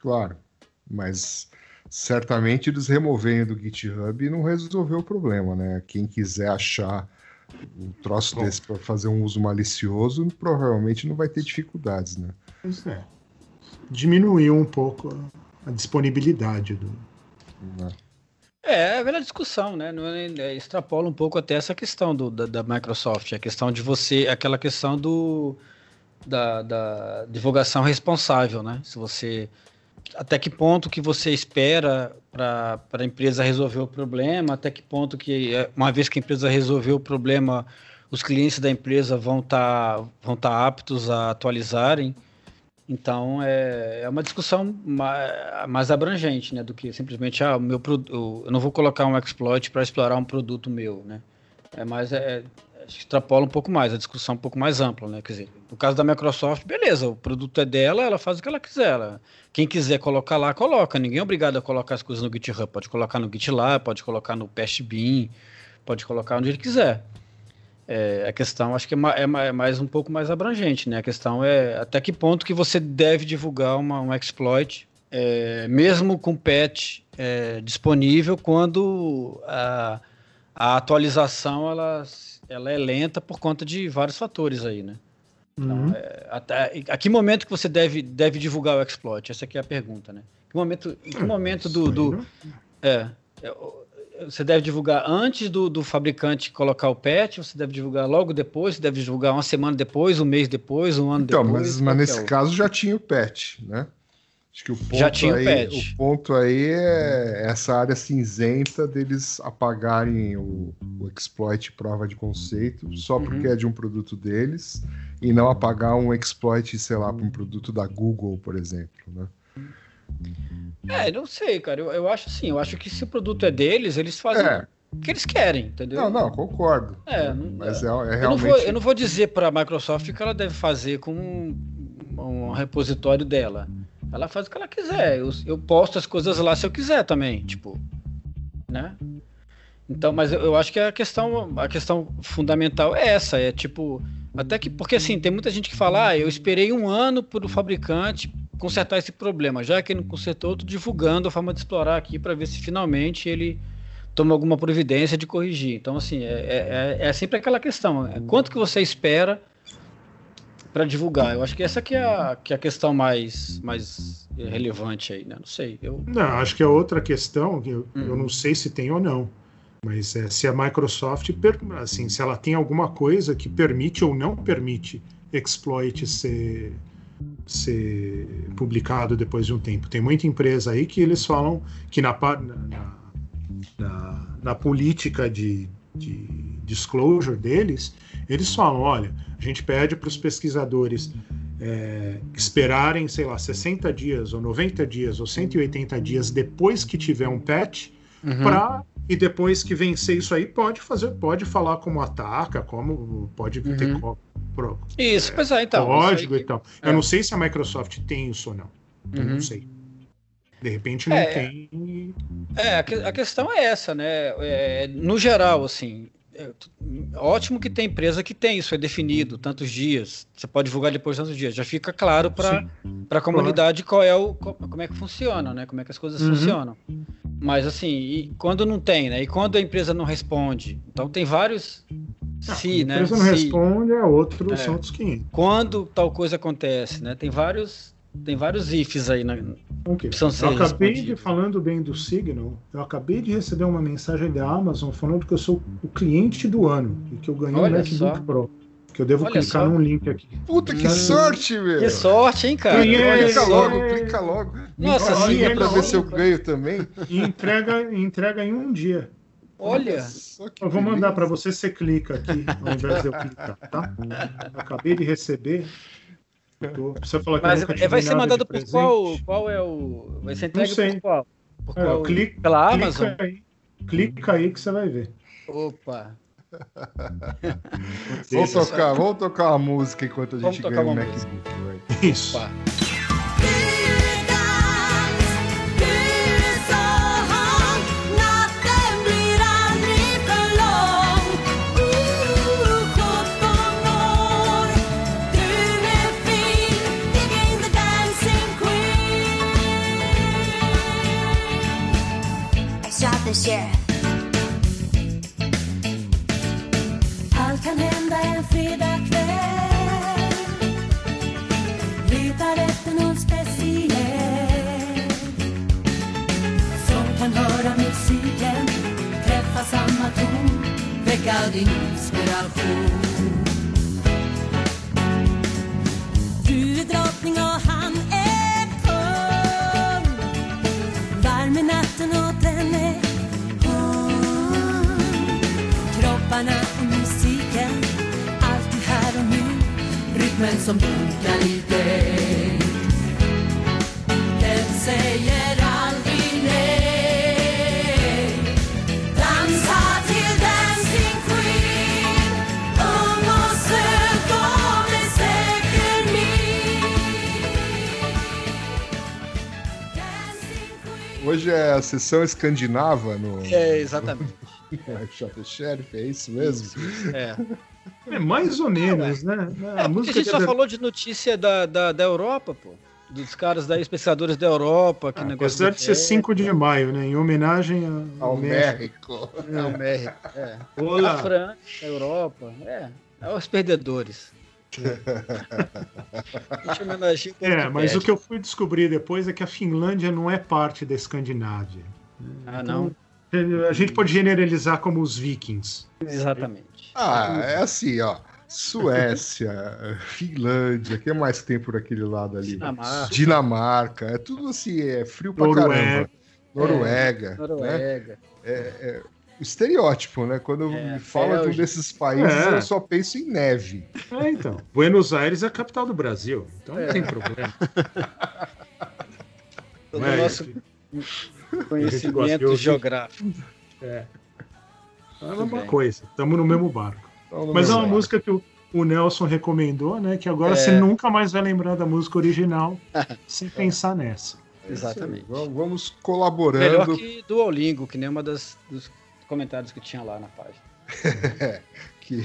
S1: claro. Mas certamente eles removerem do GitHub não resolveu o problema, né? Quem quiser achar um troço
S2: Bom.
S1: desse para fazer um uso malicioso, provavelmente não vai ter dificuldades, né?
S2: Pois é. Diminuiu um pouco a- a disponibilidade do.
S3: É, é a velha discussão, né? É- é, extrapola um pouco até essa questão do, da, da Microsoft, a questão de você, aquela questão do da, da divulgação responsável, né? Se você até que ponto que você espera para a empresa resolver o problema, até que ponto que é, uma vez que a empresa resolveu o problema, os clientes da empresa vão estar vão tá aptos a atualizarem. Então é, é uma discussão ma- mais abrangente, né, do que simplesmente ah, meu eu não vou colocar um exploit para explorar um produto meu, né? É mais é, extrapola um pouco mais, a discussão um pouco mais ampla, né? Quer dizer, no caso da Microsoft, beleza, o produto é dela, ela faz o que ela quiser. ela- quem quiser colocar lá, coloca. Ninguém é obrigado a colocar as coisas no GitHub. Pode colocar no GitLab, pode colocar no Pastebin, pode colocar onde ele quiser. É, a questão, acho que é, é é mais um pouco mais abrangente, né? A questão é até que ponto que você deve divulgar uma, um exploit, é, mesmo com patch é, disponível, quando a, a atualização ela, ela é lenta por conta de vários fatores aí, né?
S2: Uhum.
S3: Até, a que momento que você deve, deve divulgar o exploit? Essa aqui é a pergunta, né? Que momento, em que momento do, do, é, é, você deve divulgar antes do, do fabricante colocar o patch, você deve divulgar logo depois, você deve divulgar uma semana depois, um mês depois, um ano
S1: Então,
S3: depois.
S1: mas, mas nesse
S3: é o-
S1: caso já tinha o patch, né? Acho que o ponto,
S3: Já tinha o
S1: aí,
S3: patch.
S1: o ponto aí é essa área cinzenta deles apagarem o, o exploit prova de conceito só
S3: Uhum.
S1: porque é de um produto deles e não apagar um exploit, sei lá, para um produto da Google, por exemplo, né?
S3: É, não sei, cara. Eu, eu acho assim, eu acho que se o produto é deles, eles fazem
S1: É.
S3: o que eles querem, entendeu?
S1: Não, não, concordo.
S3: É, não-
S1: mas é, é
S3: Eu não,
S1: realmente.
S3: vou, eu não vou dizer para a Microsoft o que ela deve fazer com um, um repositório dela. Ela faz o que ela quiser. Eu, eu posto as coisas lá se eu quiser também, tipo, né? Então, mas eu, eu acho que a questão, a questão fundamental é essa, é tipo, até que porque assim tem muita gente que fala, ah, eu esperei um ano para o fabricante consertar esse problema, já que ele não consertou, eu tô divulgando a forma de explorar aqui para ver se finalmente ele toma alguma providência de corrigir. Então, assim, é, é, é sempre aquela questão: é quanto que você espera para divulgar? Eu acho que essa que é a, que é a questão mais, mais relevante aí, né? Não sei. Eu,
S2: Não, acho que é outra questão, que eu,
S3: Hum.
S2: eu não sei se tem ou não, mas é se a Microsoft, assim, se ela tem alguma coisa que permite ou não permite exploit ser, ser publicado depois de um tempo. Tem muita empresa aí que eles falam que na, na, na- na política de, de disclosure deles, eles falam, olha, a gente pede para os pesquisadores é, esperarem, sei lá, 60 dias, ou 90 dias, ou 180 dias depois que tiver um patch,
S3: Uhum.
S2: pra, e depois que vencer isso aí, pode fazer, pode falar como ataca, como pode ter
S3: Uhum.
S2: co- pro-
S3: Isso, pois é, então.
S2: código
S3: aí
S2: e tal.
S3: é.
S2: Eu não sei se a Microsoft tem isso ou não. Eu
S3: Uhum.
S2: não sei. De repente não
S3: É.
S2: tem.
S3: É, a, que- a questão é essa, né? É, no geral, assim, é, ótimo que tem empresa que tem isso, é definido, tantos dias. Você pode divulgar depois de tantos dias. Já fica claro para a comunidade qual é o, co- como é que funciona, né? Como é que as coisas
S2: Uhum.
S3: funcionam. Mas assim, e quando não tem, né? E quando a empresa não responde. Então tem vários se,
S2: a
S3: né?
S2: empresa não
S3: Se,
S2: responde, é outro,
S3: É.
S2: são outros 500.
S3: quando tal coisa acontece, né? Tem vários tem vários ifs aí, né?
S2: Ok.
S3: Precisam ser
S2: Eu acabei de, falando bem do Signal, eu acabei de receber uma mensagem da Amazon falando que eu sou o cliente do ano e que eu ganhei
S3: Olha
S2: um MacBook
S3: só.
S2: Pro. Que eu devo
S3: Olha
S2: clicar
S3: só.
S2: num link aqui.
S1: Puta que
S2: Hum.
S1: sorte, meu!
S3: Que sorte, hein, cara?
S2: Ganhei,
S1: Clica logo, clica logo.
S3: Nossa, sim,
S2: é
S1: pra ver se eu ganho também.
S2: E entrega, entrega em um dia.
S3: Olha,
S2: Eu vou mandar
S1: beleza.
S2: para você, você clica aqui ao invés de eu clicar, tá? Eu acabei de receber. Tô, você falou que
S3: mas
S2: nunca te
S3: vai ser mandado por
S2: presente.
S3: qual? Qual é o. Vai ser entregue
S2: sei.
S3: por qual? Por
S2: É,
S3: qual?
S2: clica-
S3: Pela
S2: Clica
S3: Amazon?
S2: aí, clica aí que você vai ver.
S3: Opa.
S1: Vamos tocar, vamos tocar uma música enquanto a gente ganha o
S3: uma
S1: MacBook.
S2: Isso.
S3: Opa.
S4: Yeah. Allt kan hända en fredagkväll Letar efter någon speciell. Som kan höra musiken Träffa samma ton. Väcka din inspiration. Du är drottning och han är Kropparna och musiken Alltid här och nu. Rytmen som dunkar i dig. Den säger aldrig nej. Dansa till Dancing Queen. Ung och söt och med säker min. Dancing Queen.
S1: Hoje é a sessão escandinava no
S3: É, exatamente.
S1: Shot Sheriff, é isso mesmo?
S3: É.
S2: É mais ou menos, né?
S3: É,
S2: A
S3: porque a
S2: música
S3: gente só
S2: de-
S3: falou de notícia da, da, da Europa, pô. Dos caras daí, os pesquisadores da Europa, que
S2: Ah,
S3: negócio.
S2: apesar de ser 5 de maio, né? Em homenagem a-
S1: Ao México.
S3: É, o México. É. A
S2: Olá.
S3: França, a Europa. É. É os perdedores. A
S2: É, mas o que eu fui descobrir depois é que a Finlândia não é parte da Escandinávia.
S3: Ah, não.
S2: A gente pode generalizar como os vikings.
S3: Exatamente.
S1: Ah, é assim, ó. Suécia, Finlândia, o que mais tem por aquele lado ali?
S3: Dinamarca.
S1: Dinamarca, é tudo assim, é frio pra
S2: Noruega.
S1: caramba. Noruega. né?
S3: Noruega.
S1: O estereótipo, né? Quando
S3: É,
S1: me fala de um desses países,
S2: É.
S1: eu só penso em neve.
S2: É, então. Buenos Aires é a capital do Brasil, então não
S3: É.
S2: tem problema.
S3: Todo
S2: é?
S3: nosso Conhecimento geográfico.
S2: É. É a mesma coisa, estamos no mesmo barco.
S1: No
S2: Mas é
S1: meu
S2: uma
S1: lado.
S2: música que o, o Nelson recomendou, né? Que agora
S3: É.
S2: você nunca mais vai lembrar da música original sem pensar nessa.
S3: Exatamente.
S1: Vamos, vamos
S3: Melhor
S1: colaborando.
S3: que Duolingo, que nem uma das, dos comentários que tinha lá na página.
S1: Que,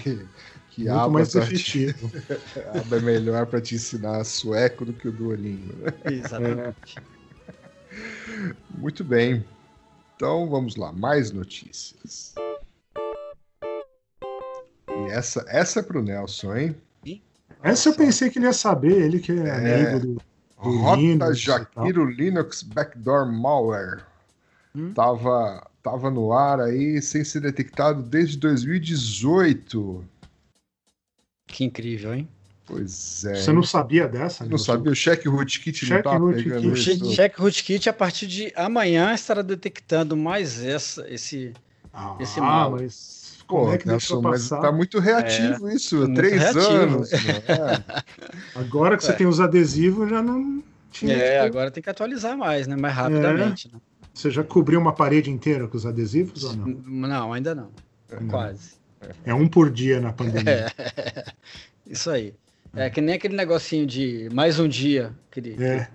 S1: que
S2: Muito
S1: aba
S2: mais
S1: te-
S2: efetivo.
S1: aba é melhor para te ensinar sueco do que o Duolingo. Né?
S3: Exatamente.
S1: Muito bem. Então vamos lá, mais notícias. E essa, essa é pro Nelson, hein?
S2: Essa eu pensei que ele ia saber, ele que é,
S1: É.
S2: amigo do. Do
S1: Rota
S2: Linux
S1: Jaquiro Linux Backdoor Malware.
S3: Hum?
S1: Tava, tava no ar aí sem ser detectado desde 2018.
S3: Que incrível, hein?
S1: Pois é.
S2: Você não sabia dessa?
S1: Não sabia? O check rootkit não tava
S2: rootkit.
S1: pegando
S3: O
S1: isso?
S3: Check Rootkit, a partir de amanhã, estará detectando mais essa, esse.
S2: Ah,
S3: Esse mal.
S2: mas.
S1: Pô,
S2: Como é que
S1: Nelson,
S2: deixou
S1: mas tá muito reativo isso.
S3: muito
S1: Três
S3: reativo.
S1: anos. né?
S2: Agora que você
S3: É.
S2: tem os adesivos, já não tinha.
S3: É,
S2: que-
S3: agora tem que atualizar mais, né? Mais rapidamente. né?
S2: Você já cobriu uma parede inteira com os adesivos ou não?
S3: Não, ainda não. Quase.
S2: É um por dia na pandemia.
S3: Isso aí. É que nem aquele negocinho de mais um dia, aquele
S2: É.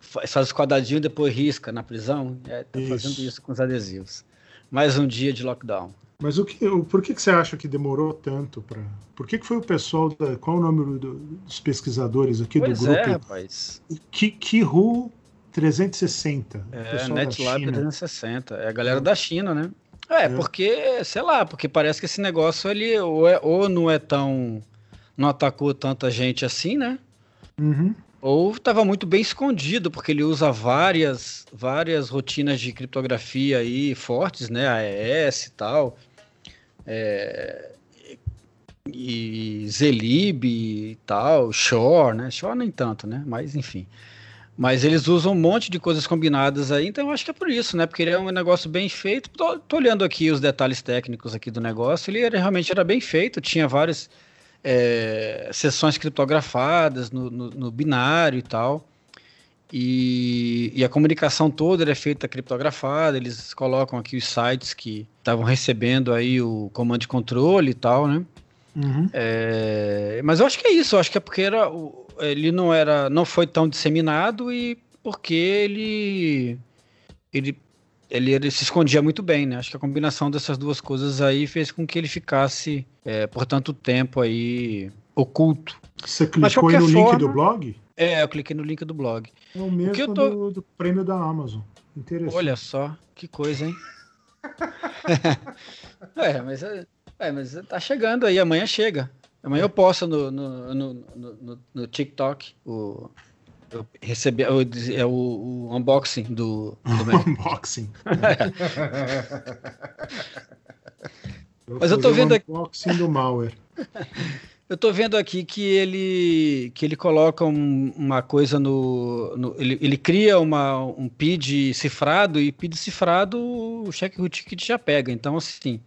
S3: faz faz os quadradinhos e depois risca na prisão. É, tá fazendo
S2: Isso.
S3: isso com os adesivos. Mais um dia de lockdown.
S2: Mas o que, o, por que, que você acha que demorou tanto para? Por que, que foi o pessoal da, qual é o nome do- dos pesquisadores aqui
S3: Pois
S2: do
S3: é,
S2: grupo
S3: rapaz.
S2: Ki, Kihu 360? o
S3: É, NetLab
S2: China.
S3: 360. É a galera da China, né? É,
S2: É.
S3: porque, sei lá, porque parece que esse negócio ele ou, é- ou não é tão. Não atacou tanta gente assim, né?
S2: Uhum.
S3: Ou estava muito bem escondido, porque ele usa várias, várias rotinas de criptografia aí fortes, né? AES e tal. É, e Zelib e tal, Shore, né? Shore nem tanto, né? Mas enfim. Mas eles usam um monte de coisas combinadas aí, então eu acho que é por isso, né? Porque ele é um negócio bem feito. Tô, tô olhando aqui os detalhes técnicos aqui do negócio, ele realmente era bem feito, tinha várias é, sessões criptografadas no, no- no binário e tal. E, e a comunicação toda é feita criptografada, eles colocam aqui os sites que estavam recebendo aí o comando de controle e tal, né?
S2: Uhum.
S3: É, mas eu acho que é isso, eu acho que é porque era, ele não era, não foi tão disseminado e porque ele, ele, ele, ele se escondia muito bem, né? Acho que a combinação dessas duas coisas aí fez com que ele ficasse é, por tanto tempo aí oculto.
S2: Você clicou aí no
S3: qualquer
S2: link
S3: forma-
S2: do blog?
S3: É, eu cliquei no link do blog.
S2: É o mesmo
S3: que eu tô-
S2: do, do prêmio da Amazon. Interessante.
S3: Olha só, que coisa, hein? é, mas, é, mas tá chegando aí, amanhã chega. Amanhã eu posto no, no, no, no, no TikTok o, eu recebi o, é o, o unboxing do, do Mac.
S2: Unboxing.
S3: Mas eu tô vendo aqui-
S2: Unboxing do malware.
S3: Eu tô vendo aqui que ele que ele coloca um- uma coisa no, no- ele, ele cria uma, um PID cifrado e PID cifrado o check root kit já pega. Então assim,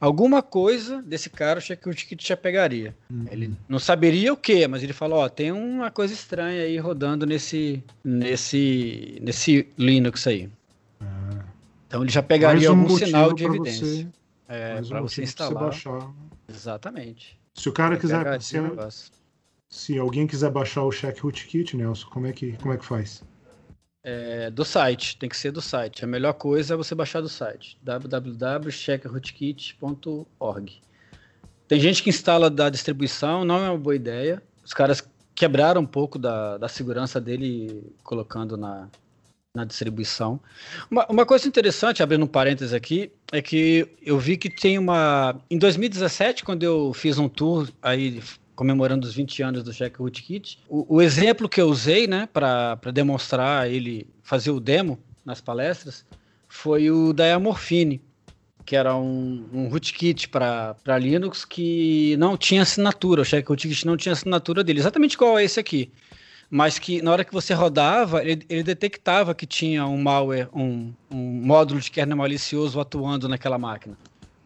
S3: alguma coisa desse cara o check root kit já pegaria. Ele não saberia o que, mas ele falou, ó, tem uma coisa estranha aí rodando nesse nesse nesse Linux aí. Então ele já pegaria
S2: um
S3: algum sinal de evidência.
S2: Você,
S3: é,
S2: mais um
S3: para você instalar.
S2: baixar.
S3: Exatamente.
S2: Se o cara quiser, se, se alguém quiser baixar o Check Rootkit, Nelson, como é que, como é que faz?
S3: É, do site, tem que ser do site. A melhor coisa é você baixar do site, www.checkrootkit.org. Tem gente que instala da distribuição, não é uma boa ideia. Os caras quebraram um pouco da, da segurança dele colocando na, na distribuição. Uma, uma coisa interessante, abrindo um parênteses aqui, é que eu vi que tem uma. Em 2017, quando eu fiz um tour aí comemorando os 20 anos do Check Rootkit, o, o exemplo que eu usei, né, para demonstrar ele fazer o demo nas palestras, foi o da que era um, um rootkit para Linux que não tinha assinatura, o Check Rootkit não tinha assinatura dele, exatamente igual a esse aqui. Mas que na hora que você rodava, ele, ele detectava que tinha um malware, um, um módulo de kernel malicioso atuando naquela máquina.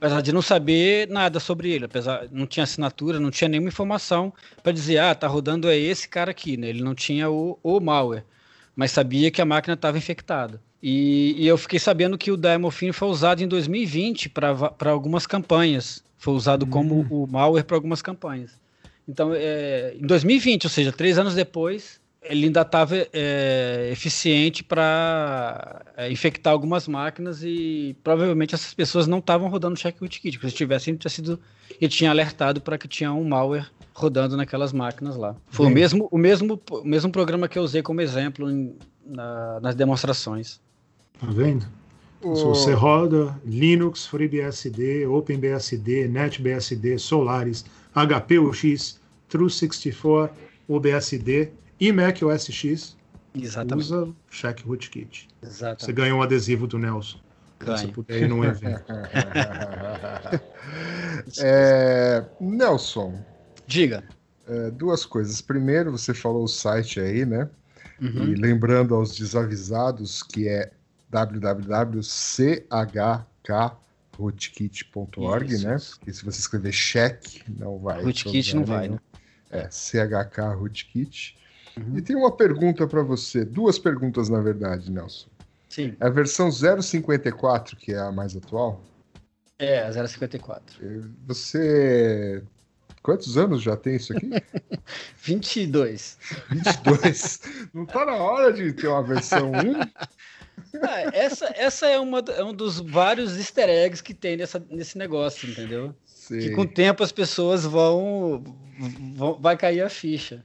S3: Apesar de não saber nada sobre ele, apesar não tinha assinatura, não tinha nenhuma informação para dizer, ah, tá rodando é esse cara aqui, né? Ele não tinha o, o malware, mas sabia que a máquina estava infectada. E, e eu fiquei sabendo que o Diamorphine foi usado em 2020 para algumas campanhas. Foi usado como o malware para algumas campanhas. Então, é, em 2020, ou seja, três anos depois, ele ainda estava é, eficiente para é, infectar algumas máquinas e provavelmente essas pessoas não estavam rodando o check rootkit, porque se tivessem, tinha sido, ele tinha alertado para que tinha um malware rodando naquelas máquinas lá. Foi o
S2: Bem.
S3: mesmo, o, mesmo, o mesmo programa que eu usei como exemplo em- na- nas demonstrações.
S2: Tá vendo?
S1: O-
S2: Se você roda Linux, FreeBSD, OpenBSD, NetBSD, Solaris, HPUX, True64, OBSD e Mac OS X,
S3: Exatamente.
S2: usa o Check Rootkit. Você ganha um adesivo do Nelson. Se puder ir num evento.
S1: É, Nelson,
S3: Diga.
S1: é, duas coisas. Primeiro, você falou o site aí, né?
S3: Uhum.
S1: E lembrando aos desavisados que é www.chkrootkit.org, né? Porque se você escrever check, não vai.
S3: Rootkit não vai, né?
S1: É, CHK Rootkit.
S3: Uhum.
S1: E tem uma pergunta para você, duas perguntas na verdade, Nelson.
S3: Sim,
S1: É a versão 054, que é a mais atual,
S3: é, a 054.
S1: eh, você. Quantos anos já tem isso aqui?
S3: 22.
S1: 22. Não tá na hora de ter uma versão 1?
S3: Ah, essa, essa é, uma, é um dos vários easter eggs que tem nessa, nesse negócio, entendeu? Que
S1: Sei.
S3: com o tempo as pessoas vão, vão vai cair a ficha.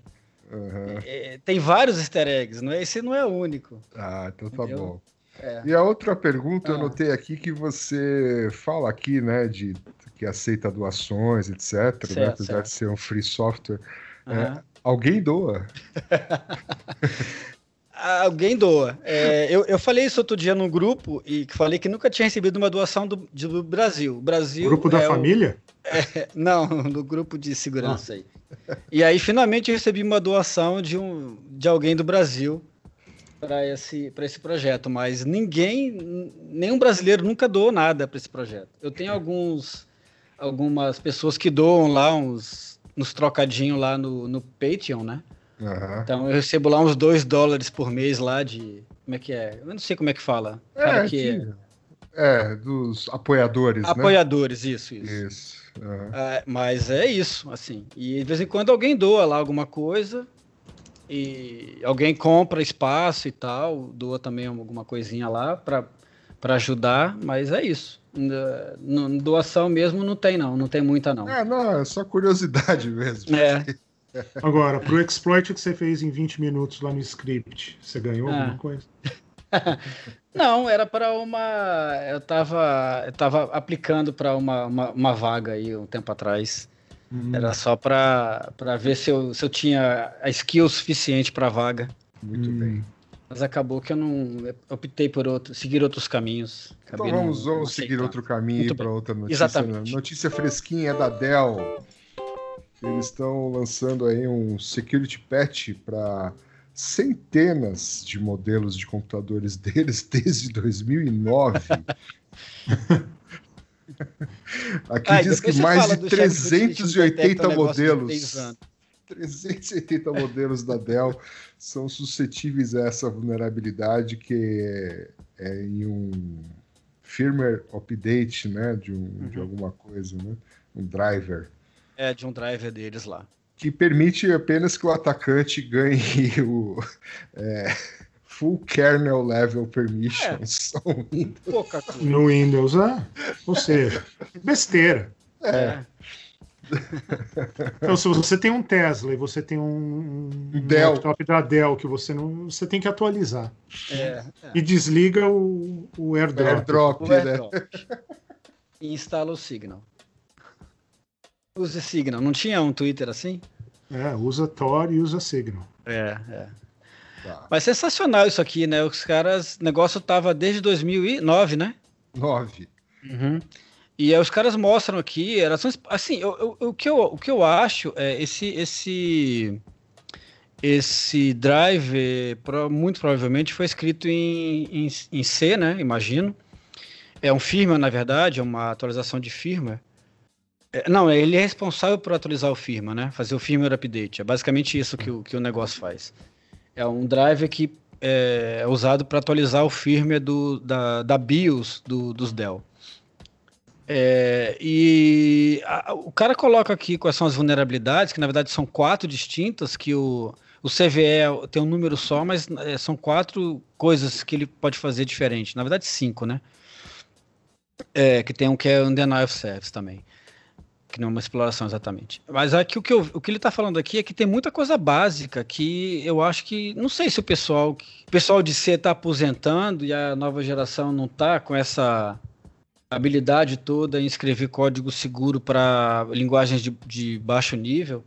S1: Aham.
S3: É, tem vários easter eggs, não é? Esse não é o único.
S1: Ah, então tá
S3: Entendeu?
S1: bom.
S3: É.
S1: E a outra pergunta, eu
S3: Ah.
S1: notei aqui que você fala aqui, né, de que aceita doações, etc, né,
S3: Certo,
S1: apesar
S3: certo.
S1: de ser um free software.
S3: Aham.
S1: Alguém doa.
S3: Ah, Alguém doa. É, eu, eu falei isso outro dia num grupo e que falei que nunca tinha recebido uma doação do, do Brasil. Brasil
S2: Grupo da
S3: é o-
S2: família?
S3: Não, no grupo de segurança aí. E aí, finalmente, eu recebi uma doação de, um, de alguém do Brasil para esse, pra esse projeto, mas ninguém, nenhum brasileiro nunca doou nada para esse projeto. Eu tenho alguns, algumas pessoas que doam lá uns, uns trocadinhos lá no, no Patreon, né?
S1: Aham.
S3: Então eu recebo lá uns 2 dólares por mês lá de. Como é que é? Eu não sei como é que fala. Cara
S1: É,
S3: que é-
S1: que- é, dos apoiadores, né?
S3: Apoiadores, isso, isso.
S1: Isso. aham.
S3: É, mas é isso, assim. E de vez em quando alguém doa lá alguma coisa e alguém compra espaço e tal, doa também alguma coisinha lá para ajudar, mas é isso. Doação mesmo não tem não, não tem muita não.
S1: É, não, é só curiosidade mesmo.
S3: É,
S2: Agora, pro exploit que você fez em 20 minutos lá no script, você ganhou
S3: Ah.
S2: alguma coisa?
S3: Não, era para uma. Eu estava eu tava aplicando para uma, uma, uma vaga aí um tempo atrás.
S2: Hum,
S3: Era só para ver se eu, se eu tinha a skill suficiente para a vaga.
S1: Muito
S2: Hum.
S1: bem.
S3: Mas acabou que eu não. eu optei por outro, seguir outros caminhos.
S1: Então
S3: Acabei não-
S1: vamos,
S3: não
S1: vamos seguir
S3: aceitando.
S1: outro caminho para outra notícia.
S3: Exatamente.
S1: Notícia fresquinha da Dell. Eles estão lançando aí um security patch para centenas de modelos de computadores deles desde 2009. Aqui
S3: Ah,
S1: diz que mais de
S3: do chefe do Twitch, que detecta
S1: 380
S3: um negócio de
S1: modelos.
S3: 10 anos.
S1: 380 modelos da Dell são suscetíveis a essa vulnerabilidade que é, é em um firmware update, né, de, um, de
S3: Uhum.
S1: alguma coisa, né, um driver,
S3: É, de um driver deles lá.
S1: que permite apenas que o atacante ganhe o é, full kernel level permissions. on Windows.
S3: Pouca coisa.
S2: No Windows, é. Ou seja, besteira.
S3: É.
S2: Então, se você tem um Tesla e você tem um, um
S1: Dell.
S2: laptop da Dell que você não. Você tem que atualizar.
S3: É,
S2: E desliga o, o AirDrop.
S1: Airdrop,
S3: o
S1: né?
S3: AirDrop. E instala o Signal. Use Signal. Não tinha um Twitter assim?
S2: É, usa Tor e usa Signal.
S3: É, é.
S1: Tá.
S3: Mas sensacional isso aqui, né? Os caras. O negócio tava desde 2009, né?
S1: 9.
S3: Uhum. E aí os caras mostram aqui, elas são, assim, eu- eu- o, que eu, o que eu acho é esse esse esse drive muito provavelmente foi escrito em, em, em C, né? Imagino. É um firmware, na verdade, é uma atualização de firmware. É, não, ele é responsável por atualizar o firmware, né? Fazer o firmware update. É basicamente isso que o, que o negócio faz. É um driver que é, é usado para atualizar o firmware do, da, da BIOS do, dos Dell. É, e a- o cara coloca aqui quais são as vulnerabilidades, que na verdade são quatro distintas, que o, o CVE tem um número só, mas é, são quatro coisas que ele pode fazer diferente. Na verdade, cinco, né? É, que tem um que é um denial of service também. Que não é uma exploração exatamente. Mas aqui o que, eu- o que ele está falando aqui é que tem muita coisa básica que eu acho que. Não sei se o pessoal. O pessoal de C está aposentando e a nova geração não está com essa habilidade toda em escrever código seguro para linguagens de, de baixo nível.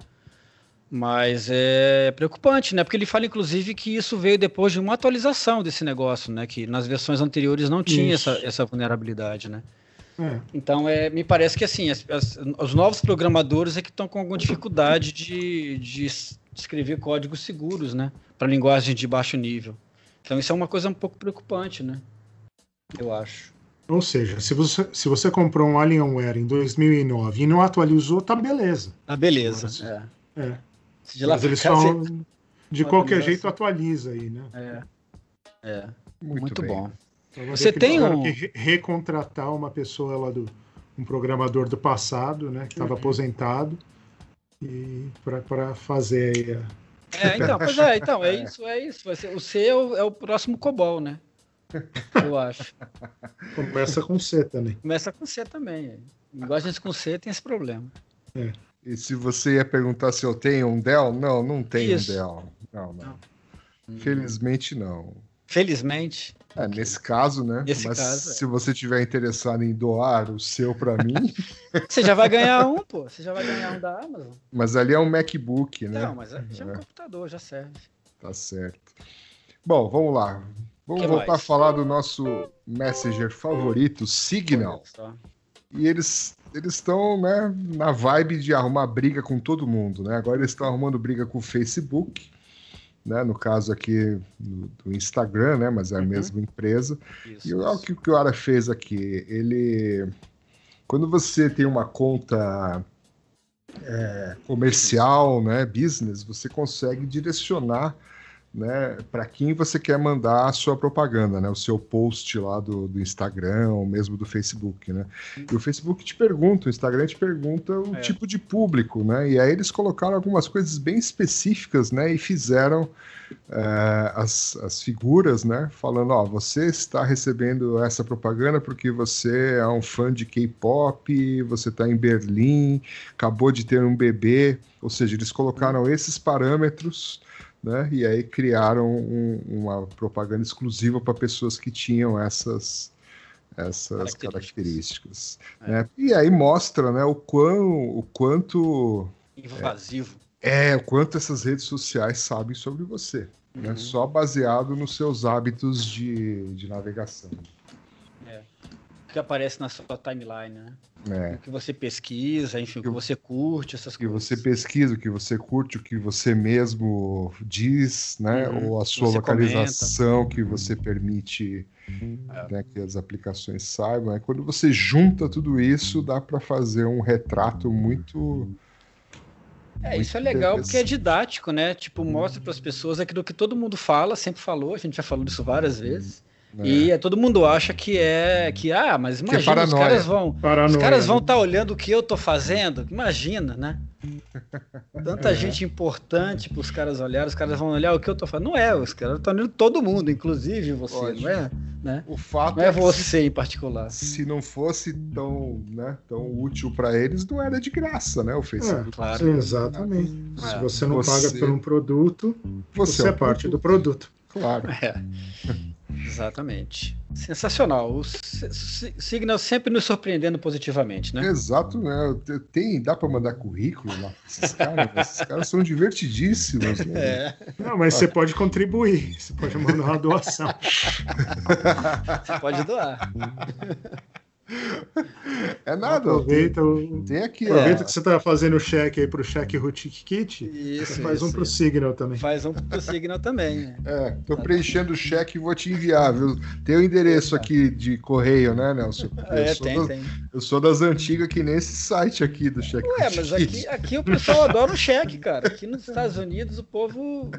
S3: Mas é preocupante, né? Porque ele fala, inclusive, que isso veio depois de uma atualização desse negócio, né? Que nas versões anteriores não tinha
S2: Isso.
S3: essa, essa vulnerabilidade, né?
S2: É.
S3: Então, é, me parece que assim, as- as- os novos programadores é que estão com alguma dificuldade de, de es- escrever códigos seguros, né? Para linguagem de baixo nível. Então, isso é uma coisa um pouco preocupante, né? Eu acho.
S2: Ou seja, se você, se você comprou um Alienware em 2009 e não atualizou, tá beleza.
S3: Ah, beleza.
S2: Mas-
S3: É.
S2: É.
S3: Se de lá
S2: Mas eles falam, de qualquer jeito, atualiza aí, né?
S3: É. É.
S1: Muito,
S3: Muito,
S1: bem.
S3: bom.
S2: Então
S3: Você tem um-
S2: que re- recontratar uma pessoa lá do um programador do passado, né, que estava
S3: Uhum.
S2: aposentado e para fazer aí a-
S3: É, então, pois é, então, é isso, é isso. Vai ser, o C é o, é o próximo COBOL, né? Eu acho.
S2: começa com C também.
S3: Começa com C também. Linguagens com C tem esse problema.
S1: E se você ia perguntar se eu tenho um Dell, não, não tenho
S3: Isso.
S1: um Dell. Não, não.
S3: Hum.
S1: Felizmente não.
S3: Felizmente.
S1: É, nesse caso, né?
S3: Nesse
S1: Mas
S3: caso, é.
S1: se você tiver interessado em doar o seu para mim,
S3: Você já vai ganhar um, pô. Você já vai ganhar um da Amazon.
S1: mas ali é um MacBook, né?
S3: Não, mas já é um
S1: É.
S3: computador, já serve.
S1: Tá certo. Bom, vamos lá. Vamos
S3: Que
S1: voltar
S3: mais?
S1: a falar do nosso Messenger favorito, Signal. E eles eles estão, né, na vibe de arrumar briga com todo mundo, né? Agora eles estão arrumando briga com o Facebook, né? No caso aqui do, do Instagram, né? Mas é a
S3: Uhum.
S1: mesma empresa.
S3: Isso,
S1: E olha o
S3: isso.
S1: que o cara fez aqui. Ele. Quando você tem uma conta é, comercial, né, business, você consegue direcionar né, para quem você quer mandar a sua propaganda, né, o seu post lá do, do Instagram ou mesmo do Facebook, né? E o Facebook te pergunta, o Instagram te pergunta o
S3: É.
S1: tipo de público, né? E aí eles colocaram algumas coisas bem específicas, né? E fizeram é, as, as figuras, né? Falando, ó, você está recebendo essa propaganda porque você é um fã de K-pop, você está em Berlim, acabou de ter um bebê, ou seja, eles colocaram esses parâmetros, né? E aí criaram um- uma propaganda exclusiva para pessoas que tinham essas essas
S3: Características.
S1: características,
S3: É.
S1: né? E aí mostra, né, o quão o quanto
S3: Invasivo.
S1: é o quanto essas redes sociais sabem sobre você, né?
S3: Uhum.
S1: Só baseado nos seus hábitos de, de navegação.
S3: Que aparece na sua timeline, né?
S1: né?
S3: O que você pesquisa, enfim, o que você curte, essas
S1: O que
S3: coisas.
S1: você pesquisa, o que você curte, o que você mesmo diz, né?
S3: Uhum.
S1: Ou a sua
S3: Você
S1: localização que você permite né, que as aplicações saibam. É quando você junta tudo isso, dá para fazer um retrato muito.
S3: É,
S1: Muito
S3: isso é legal porque é didático, né? Tipo, mostra para as pessoas aquilo que todo mundo fala, sempre falou, a gente já falou disso várias vezes.
S1: Né?
S3: E é, todo mundo acha que é que ah, mas
S1: é
S3: imagina os caras vão, os
S2: Paranoia,
S3: caras vão
S2: né?
S3: estar olhando o que eu tô fazendo. Imagina, né? Tanta
S1: É.
S3: gente importante para os caras olharem, os caras vão olhar o que eu tô fazendo. Não é, os caras estão olhando todo mundo, inclusive você,
S1: Lógico.
S3: não é? Né?
S1: O fato
S3: Não é
S1: que
S3: você em particular.
S1: Se não fosse tão, né, tão útil para eles, não era de graça, né? O Facebook.
S2: É,
S3: Claro.
S2: sim, exatamente. Se
S3: É.
S2: você não
S1: Você-
S2: paga por um produto, você,
S1: é
S2: é parte
S1: produto,
S2: do produto.
S1: Claro.
S3: É. Exatamente. Sensacional. O Si- Si- Signal sempre nos surpreendendo positivamente, né?
S1: Exato, né? Tem, dá para mandar currículo lá pra esses caras? esses caras são divertidíssimos. Né?
S3: É.
S2: Não, mas você pode contribuir, você pode mandar uma doação.
S3: Você pode doar.
S1: É nada. Tem,
S2: Aproveita, o-
S1: tem aqui,
S2: aproveita
S1: ó.
S2: que você está fazendo o cheque aí pro cheque Rutic Kit,
S3: Isso.
S2: você faz um
S3: isso,
S2: pro
S3: isso.
S2: Signal também.
S3: Faz um pro Signal também. né?
S1: É, tô preenchendo o cheque e vou te enviar, viu? Tem o endereço aqui de correio, né, Nelson? Eu,
S3: É,
S1: sou,
S3: tem,
S1: das,
S3: tem.
S1: eu sou das antigas que nem esse site aqui do cheque.
S3: Ué, mas aqui, aqui o pessoal adora o cheque, cara. Aqui nos Estados Unidos o povo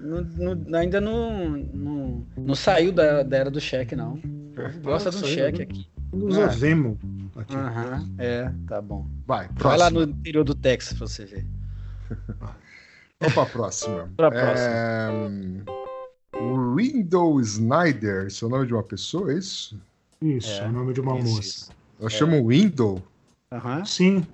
S3: não- não- ainda não, não, não saiu da, da era do cheque, não. O povo gosta um
S2: Saiu,
S3: cheque
S2: né?
S3: aqui.
S2: Usa
S1: É.
S2: Vemo aqui.
S3: Aham, é, tá bom.
S1: Vai,
S3: Vai lá no interior do Texas pra você ver.
S1: Vamos pra próxima.
S3: Pra próxima.
S1: É, hum, Window Snyder, esse é o nome de uma pessoa, é isso?
S2: Isso,
S3: É,
S2: é o nome de uma
S3: isso,
S2: moça.
S3: isso.
S1: Ela chama Window?
S3: Aham,
S2: Sim,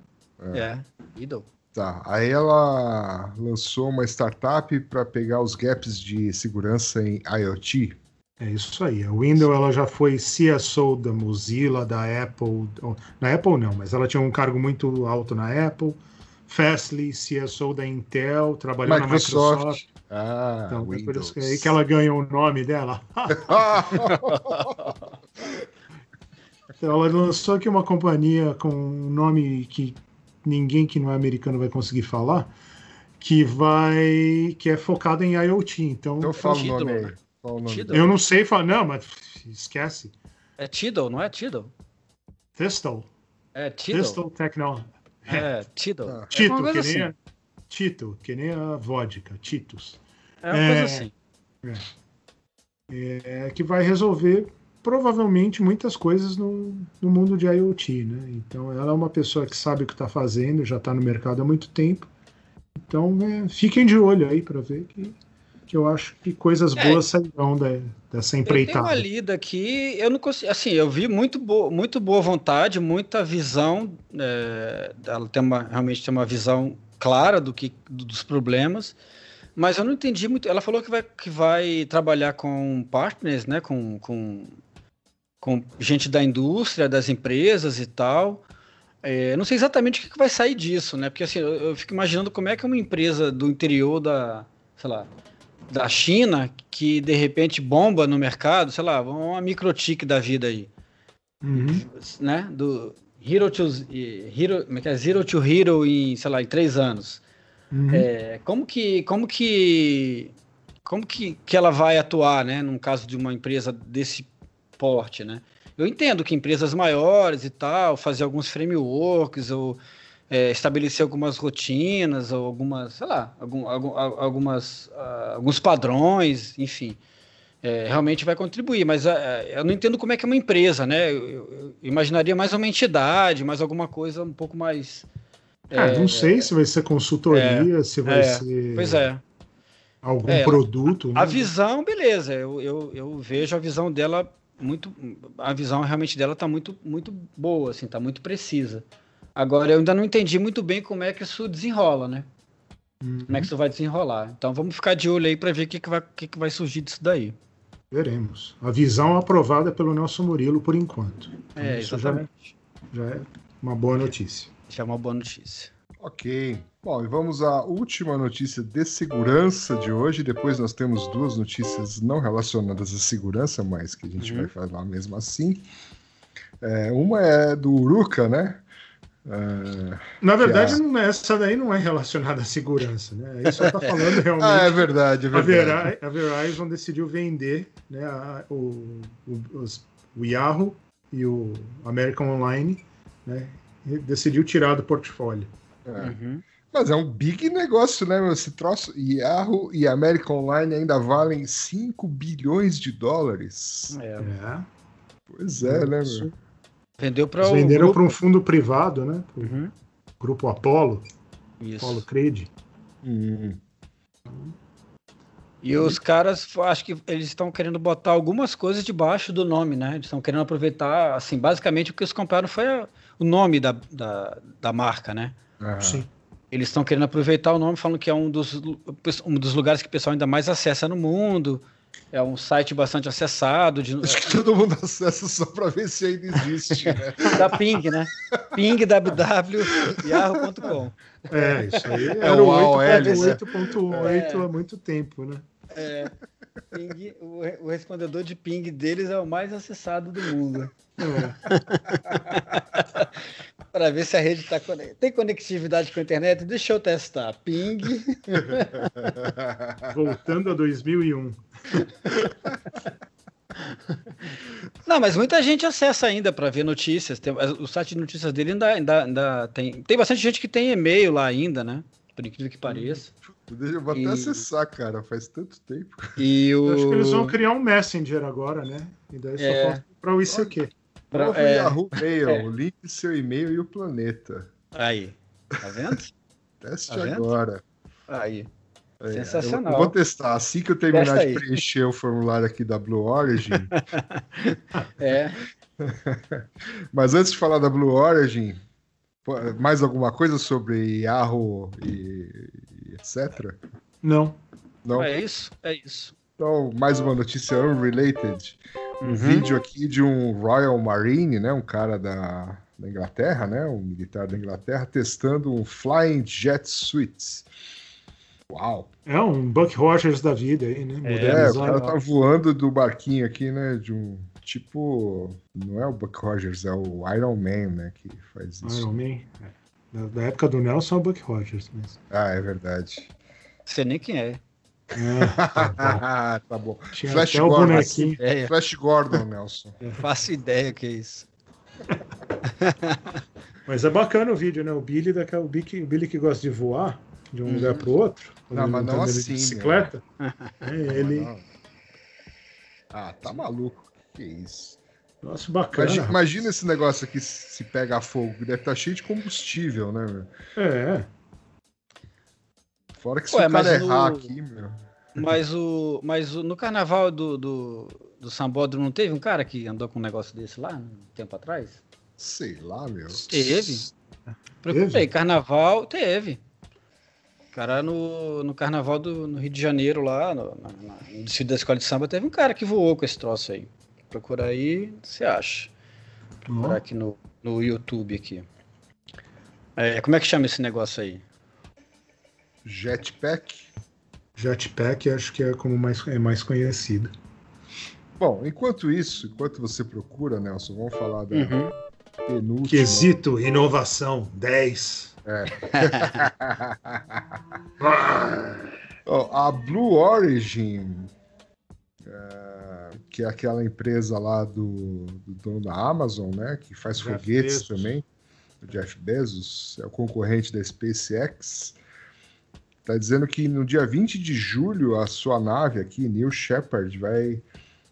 S3: é. Idol.
S1: Tá. Aí ela lançou uma startup para pegar os gaps de segurança em IoT.
S2: É isso aí. A Windows ela já foi CSO da Mozilla, da Apple. Na Apple não, mas ela tinha um cargo muito alto na Apple. Fastly, CSO da Intel, trabalhou
S1: Microsoft.
S2: na Microsoft.
S1: Ah,
S2: Então, é por
S1: Windows.
S2: isso que, é aí que ela ganhou o nome dela. Então, ela lançou aqui uma companhia com um nome que ninguém que não é americano vai conseguir falar, que vai que é focada em IoT. Então,
S1: então fala o nome aí. Fala o nome.
S3: Tidal.
S2: eu não sei falar, não, mas esquece.
S3: É Tidal, não é Tidal?
S2: Thistle,
S3: É Tidal.
S2: Thistle Technology.
S3: É, Tidal.
S1: Ah.
S3: É
S2: Tito,
S3: uma
S2: que
S3: coisa
S2: nem
S3: assim.
S2: a, Tito, que nem a vodka, Titus.
S3: É uma
S2: É.
S3: coisa assim.
S2: É, que vai resolver provavelmente muitas coisas no, no mundo de IoT, né? Então ela é uma pessoa que sabe o que está fazendo, já está no mercado há muito tempo. Então é, fiquem de olho aí para ver que, que eu acho que coisas
S3: É.
S2: boas sairão da- dessa
S3: Eu tenho
S2: empreitada.
S3: uma lida aqui, eu não consigo. Assim, eu vi muito, bo muito boa vontade, muita visão. é, ela tem uma, realmente tem uma visão clara do que, dos problemas, mas eu não entendi muito. Ela falou que vai, que vai trabalhar com partners, né? Com, com, com gente da indústria, das empresas e tal. É, não sei exatamente o que que vai sair disso, né? Porque assim, eu, eu fico imaginando como é que uma empresa do interior da, sei lá, da China que de repente bomba no mercado, sei lá, uma microtik da vida aí,
S2: Uhum.
S3: né? Do Hero to Hero, como é que é? Zero to Hero em, sei lá, em três anos.
S2: Uhum.
S3: É, como que, como que, como que, que ela vai atuar, né? Num caso de uma empresa desse porte, né? Eu entendo que empresas maiores e tal, fazer alguns frameworks ou é, estabelecer algumas rotinas ou algumas, sei lá, algum, algum- al- algumas, ah, alguns padrões, enfim, é, realmente vai contribuir. Mas ah, eu não entendo como é que é uma empresa, né? Eu, eu- imaginaria mais uma entidade, mais alguma coisa um pouco mais.
S2: Ah,
S3: é,
S2: não sei se vai ser consultoria, se vai
S3: é,
S2: ser
S3: Pois é.
S2: algum
S3: É,
S2: produto. né?
S3: A visão, beleza. Eu, eu, eu vejo a visão dela muito. A visão realmente dela tá muito, muito boa, assim, tá muito precisa. Agora, eu ainda não entendi muito bem como é que isso desenrola, né? como é que isso vai desenrolar. Então vamos ficar de olho aí para ver o que, que, vai, o que, que vai surgir disso daí.
S2: Veremos. A visão aprovada pelo Nelson Murilo por enquanto. Então,
S3: É,
S2: isso já,
S3: exatamente.
S2: já é uma boa notícia.
S3: Já é uma boa notícia.
S1: Ok. Bom, e vamos à última notícia de segurança de hoje. Depois nós temos duas notícias não relacionadas à segurança, mas que a gente
S3: Uhum.
S1: vai falar mesmo assim. É, uma é do Uruka, né? É,
S2: Na verdade, não é- essa daí não é relacionada à segurança, né? Aí só está falando realmente.
S1: Ah, é verdade, é
S2: a,
S1: verdade.
S2: A Verizon decidiu vender né, a- o, o, os- o Yahoo e o American Online, né? e decidiu tirar do portfólio.
S1: É.
S3: Uhum.
S1: Mas é um big negócio, né? meu? Esse troço. Yahoo e American Online ainda valem 5 bilhões de dólares.
S3: É.
S2: É.
S1: Pois é, né, meu?
S3: Vendeu para
S2: venderam para um fundo privado, né?
S3: Uhum.
S2: grupo Apollo,
S3: Isso.
S2: Apollo Cred.
S1: Hum.
S3: E os caras, acho que eles estão querendo botar algumas coisas debaixo do nome, né? Eles estão querendo aproveitar, assim, basicamente o que eles compraram foi a- o nome da, da, da marca, né?
S1: Ah,
S2: Sim.
S3: Eles estão querendo aproveitar o nome, falando que é um dos, um dos lugares que o pessoal ainda mais acessa no mundo. É um site bastante acessado, de,
S1: Acho que todo mundo acessa só pra ver se ainda existe, né?
S3: da Ping, né? pingwww.yahoo.com.
S2: É, isso aí
S1: É
S2: era
S1: o
S2: o
S1: AOL, né?
S2: 8.8 há muito tempo, né?
S3: É, Ping, o, o respondedor de ping deles é o mais acessado do mundo.
S2: É.
S3: Para ver se a rede tá tem conectividade com a internet. Deixa eu testar. Ping.
S2: Voltando a 2001.
S3: Não, mas muita gente acessa ainda para ver notícias. Tem- o site de notícias dele ainda, ainda, ainda tem. Tem bastante gente que tem e-mail lá ainda, né? Por incrível que pareça.
S1: Deixa eu vou até
S3: E-
S1: acessar, cara. Faz tanto tempo.
S3: E o.
S2: Eu acho que eles vão criar um Messenger agora, né? E daí só
S3: É.
S2: falta para o ICQ.
S3: Pra-
S1: Novo
S3: é.
S1: Yahoo Mail,
S3: é.
S1: link seu e-mail e o planeta.
S3: Aí. Tá vendo?
S1: Teste
S3: Tá vendo?
S1: agora.
S3: Aí.
S1: É,
S3: Sensacional.
S1: Eu, eu vou testar. Assim que eu terminar
S3: Testa
S1: de
S3: aí.
S1: preencher o formulário aqui da Blue Origin.
S3: É.
S1: mas antes de falar da Blue Origin, mais alguma coisa sobre Yahoo e, e etc?
S2: Não.
S1: Não?
S3: É isso. É isso.
S1: Então, mais uma notícia unrelated. Um
S3: Uhum.
S1: vídeo aqui de um Royal Marine, né? Um cara da, da Inglaterra, né? Um militar da Inglaterra, testando um Flying Jet Suite. Uau!
S2: É um Buck Rogers da vida aí, né?
S1: É, o
S2: Modernizado.
S1: cara tá voando do barquinho aqui, né? De um tipo. Não é o Buck Rogers, é o Iron Man, né? Que faz isso.
S2: Iron Man. É. Da, da época do Nelson é o Buck Rogers mesmo.
S1: Ah, é verdade.
S3: Sei nem quem é.
S2: É, tá bom.
S1: Tá bom.
S2: Tinha
S1: Flash
S2: o
S1: Gordon.
S2: bonequinho.
S3: Ideia.
S1: Flash Gordon, Nelson.
S3: Não faço ideia que é isso.
S2: Mas é bacana o vídeo, né? O Billy, daquela, o Billy, o Billy que gosta de voar de um
S3: Uhum.
S2: lugar pro outro.
S1: Não, mas
S2: ele
S1: não
S2: tá andando de
S1: assim,
S2: bicicleta. É, ele.
S1: Não. Ah, tá maluco. Que isso?
S2: Nossa, bacana.
S1: Imagina, imagina esse negócio aqui se pegar fogo. Deve estar cheio de combustível, né, meu?
S2: É,
S1: Fora que se
S3: Ué,
S1: o cara
S3: mas
S1: errar
S3: o-
S1: aqui, meu.
S3: Mas o. Mas o, no carnaval do, do, do Sambódromo não teve um cara que andou com um negócio desse lá, um tempo atrás?
S1: Sei lá, meu.
S3: Teve. Procurei, carnaval, teve. Cara, no, no carnaval do no Rio de Janeiro, lá, no, na, na- no desfile da escola de samba, teve um cara que voou com esse troço aí. Procura aí, você acha. Procurar
S2: Ó,
S3: aqui no, no YouTube aqui. É, como é que chama esse negócio aí?
S1: Jetpack.
S2: Jetpack acho que é como mais, é mais conhecido.
S1: Bom, enquanto isso, enquanto você procura, Nelson, vamos falar da
S3: Uhum.
S1: penúltima.
S2: Quesito, inovação, 10.
S1: Ó, a Blue Origin, é, que é aquela empresa lá do, do dono da Amazon, né? Que faz
S2: Jeff
S1: foguetes
S2: Bezos.
S1: também, o Jeff Bezos, é o concorrente da SpaceX. Está dizendo que no dia 20 de julho a sua nave aqui, New Shepard, vai,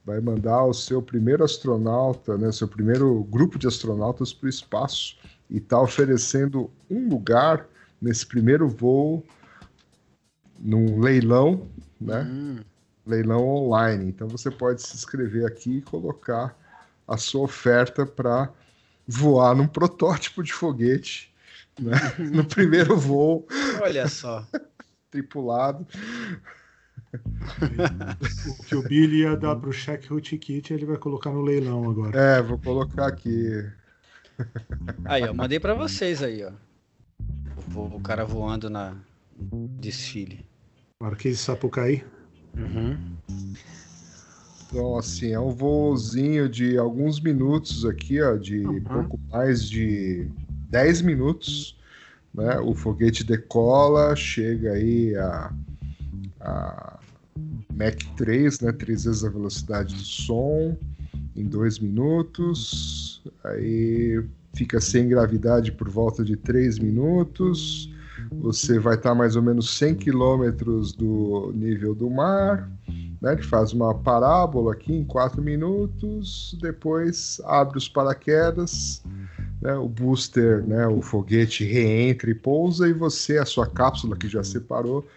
S1: vai mandar o seu primeiro astronauta, né, seu primeiro grupo de astronautas para o espaço e está oferecendo um lugar nesse primeiro voo num leilão, né?
S3: Hum,
S1: Leilão online. Então você pode se inscrever aqui e colocar a sua oferta para voar num protótipo de foguete, né? no primeiro voo.
S3: olha só.
S1: tripulado.
S2: O que o Billy ia dar pro Shaq Hootie Kit, ele vai colocar no leilão agora.
S1: É, vou colocar aqui.
S3: Aí, ó, mandei pra vocês aí, ó. O, o cara voando na desfile.
S2: Marquês de Sapucaí.
S3: Uhum.
S1: Então, assim, é um voozinho de alguns minutos aqui, ó, de
S2: Uhum.
S1: pouco mais de 10 minutos. Né? O foguete decola, chega aí a, a Mach 3, né? Três vezes a velocidade do som, em dois minutos. Aí fica sem gravidade por volta de 3 minutos. Você vai estar mais ou menos 100 quilômetros do nível do mar né, que faz uma parábola aqui em quatro minutos, depois abre os paraquedas, né, o booster, né, o foguete reentra e pousa, e você, a sua cápsula que já separou,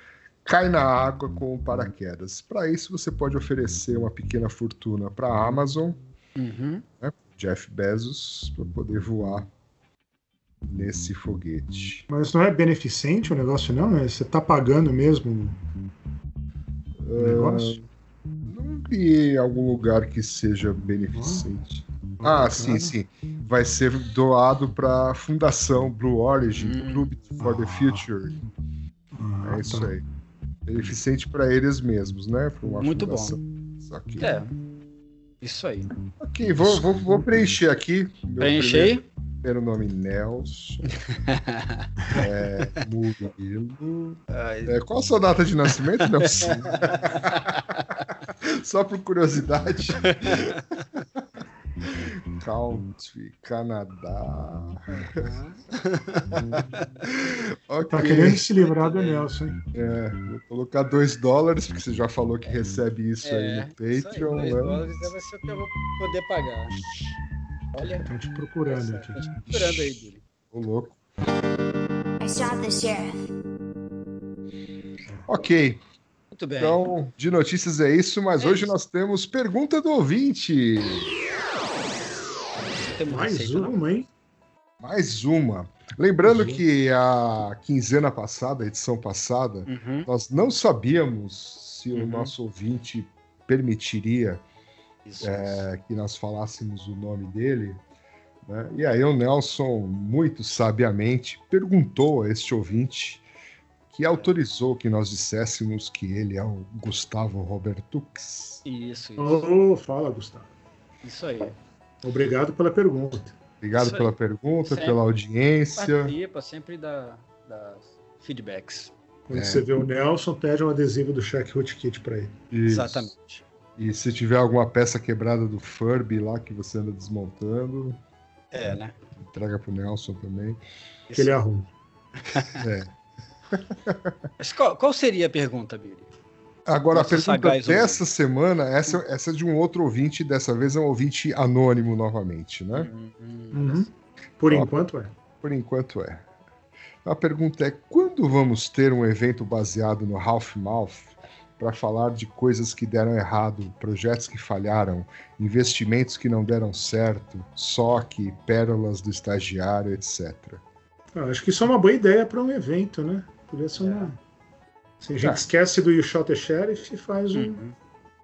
S1: cai na água com o paraquedas. Para isso, você pode oferecer uma pequena fortuna para a Amazon,
S3: Uhum.
S1: Jeff Bezos, para poder voar nesse foguete.
S2: Mas não é beneficente o negócio, não? É, Você tá pagando mesmo o negócio?
S1: Não vi em algum lugar que seja beneficente. Ah, sim, sim. Vai ser doado para a Fundação Blue Origin,
S3: Hum.
S1: Club for the
S2: Ah.
S1: Future.
S2: Ah,
S1: É isso
S2: tá.
S1: aí. Beneficente para eles mesmos, né?
S3: Muito bom.
S1: fundação. Que...
S3: É. Isso aí.
S1: Ok, vou, vou, vou preencher aqui. Meu
S3: Preenchei.
S1: Primeiro, primeiro nome Nelson. é, Murilo. É, qual a sua data de nascimento, Nelson? Só por curiosidade. Country, Canadá. ok.
S2: Tá querendo se livrar do Nelson, hein?
S1: É, vou colocar 2 dólares, porque você já falou que recebe isso aí
S3: é,
S1: no
S3: isso aí,
S1: Patreon,
S3: dois
S1: né?
S3: dólares vai ser o que eu vou poder pagar. Olha,
S2: Estão te procurando aqui.
S3: tô te procurando aí, Billy.
S1: Ô, louco.
S6: I shot the sheriff.
S1: Ok,
S3: Muito bem.
S1: então de notícias é isso, mas
S3: É
S1: hoje
S3: isso.
S1: nós temos pergunta do ouvinte.
S3: Não temos
S2: Mais
S3: receita, não.
S2: uma, hein?
S1: Mais uma. Lembrando
S2: uma.
S1: que a quinzena passada, a edição passada,
S3: Uhum.
S1: nós não sabíamos se o
S3: Uhum.
S1: nosso ouvinte permitiria
S3: Isso.
S1: é, que nós falássemos o nome dele. né? E aí o Nelson, muito sabiamente, perguntou a este ouvinte que autorizou que nós disséssemos que ele é o Gustavo Robertux.
S3: Isso, isso.
S2: Ô, fala, Gustavo.
S3: Isso aí.
S2: Obrigado pela pergunta.
S1: Obrigado pela pergunta,
S3: Sempre.
S1: pela audiência.
S3: Participa sempre da, das feedbacks.
S2: Quando
S1: É.
S2: você vê o Nelson, pede um adesivo do Shaq Hoot Kit pra ele.
S1: Isso.
S3: Exatamente.
S1: E se tiver alguma peça quebrada do Furby lá que você anda desmontando,
S3: É, né?
S1: entrega pro Nelson também.
S2: Que ele arruma.
S3: Mas qual, qual seria a pergunta, Billy?
S1: Agora,
S3: Nossa,
S1: a pergunta
S3: sagaz
S1: dessa semana, essa, essa é de um outro ouvinte, dessa vez é um ouvinte anônimo novamente, né?
S3: Hum, hum,
S2: Uhum. Por
S1: Ó,
S2: enquanto é.
S1: Por enquanto é. A pergunta é: quando vamos ter um evento baseado no Half Mouth para falar de coisas que deram errado, projetos que falharam, investimentos que não deram certo, SOC, pérolas do estagiário, etc.
S2: Ah, acho que isso é uma boa ideia para um evento, né? Podia ser uma. Se a gente
S1: É.
S2: esquece do You Shot the Sheriff e faz um
S3: Uhum.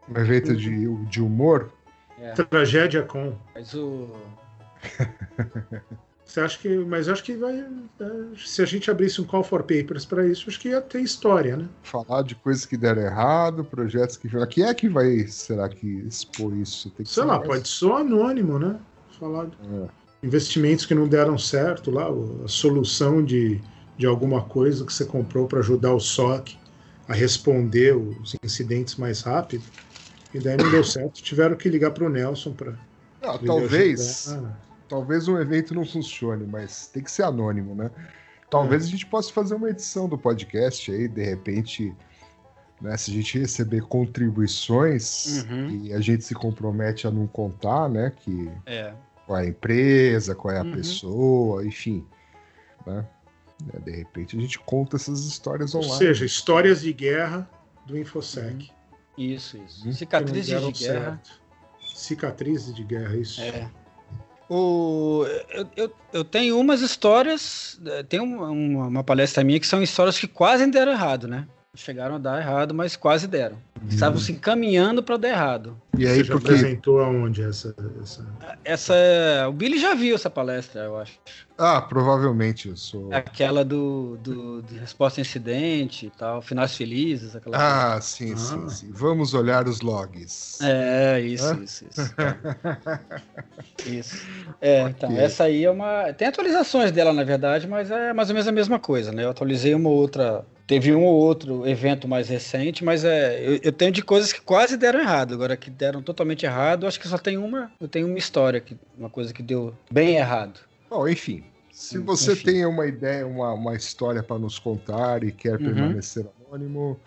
S1: Um evento de, de humor.
S3: É,
S2: tragédia com.
S3: mas o.
S2: Você acha que. Mas acho que vai. é, Se a gente abrisse um call for papers para isso, acho que ia ter história, né?
S1: Falar de coisas que deram errado, projetos que. Quem é que vai, será que, expor isso? Tem que
S2: Sei lá,
S1: mais-
S2: pode ser anônimo, né? Falar de
S1: É.
S2: investimentos que não deram certo lá, a solução de, de alguma coisa que você comprou para ajudar o SOC a responder os incidentes mais rápido. E daí não deu certo. Tiveram que ligar para o Nelson para.
S1: Talvez. Talvez um evento não funcione, mas tem que ser anônimo, né? Talvez a gente possa fazer uma edição do podcast aí, de repente, né, se a gente receber contribuições
S3: Uhum.
S1: e a gente se compromete a não contar, né, que
S3: É.
S1: qual é a empresa, qual é a
S3: Uhum.
S1: pessoa, enfim, né? É, De repente a gente conta essas histórias
S2: ou
S1: online.
S2: seja, histórias de guerra do Infosec.
S3: Isso, isso.
S1: Hum.
S2: que
S3: Cicatrizes de guerra.
S2: certo. Cicatrizes de guerra, isso.
S3: É. O, eu, eu, eu tenho umas histórias, eh, tem uma, uma, uma palestra minha que são histórias que quase deram errado, né? Chegaram a dar errado, mas quase deram. Estavam se encaminhando para dar errado.
S1: E aí,
S2: Você já
S1: porque.
S2: apresentou aonde essa, essa...
S3: Essa, o Billy já viu essa palestra, eu acho.
S1: Ah, provavelmente eu sou.
S3: Aquela do, do de resposta a incidente e tal, finais felizes, aquela coisa.
S1: Ah, sim,
S2: Ah.
S1: sim, sim. Vamos olhar os logs.
S3: É, isso,
S1: Hã?
S3: isso, isso. É. Isso. É, então, essa aí é uma. Tem atualizações dela, na verdade, mas é mais ou menos a mesma coisa, né? Eu atualizei uma outra. Teve um ou outro evento mais recente, mas é, eu, eu tenho de coisas que quase deram errado. Agora, que deram totalmente errado, acho que só tem uma. Eu tenho uma história, que, uma coisa que deu bem errado.
S1: Bom, enfim. Se
S3: Hum,
S1: você
S3: enfim.
S1: tem uma ideia, uma, uma história para nos contar e quer
S3: Uhum.
S1: permanecer anônimo,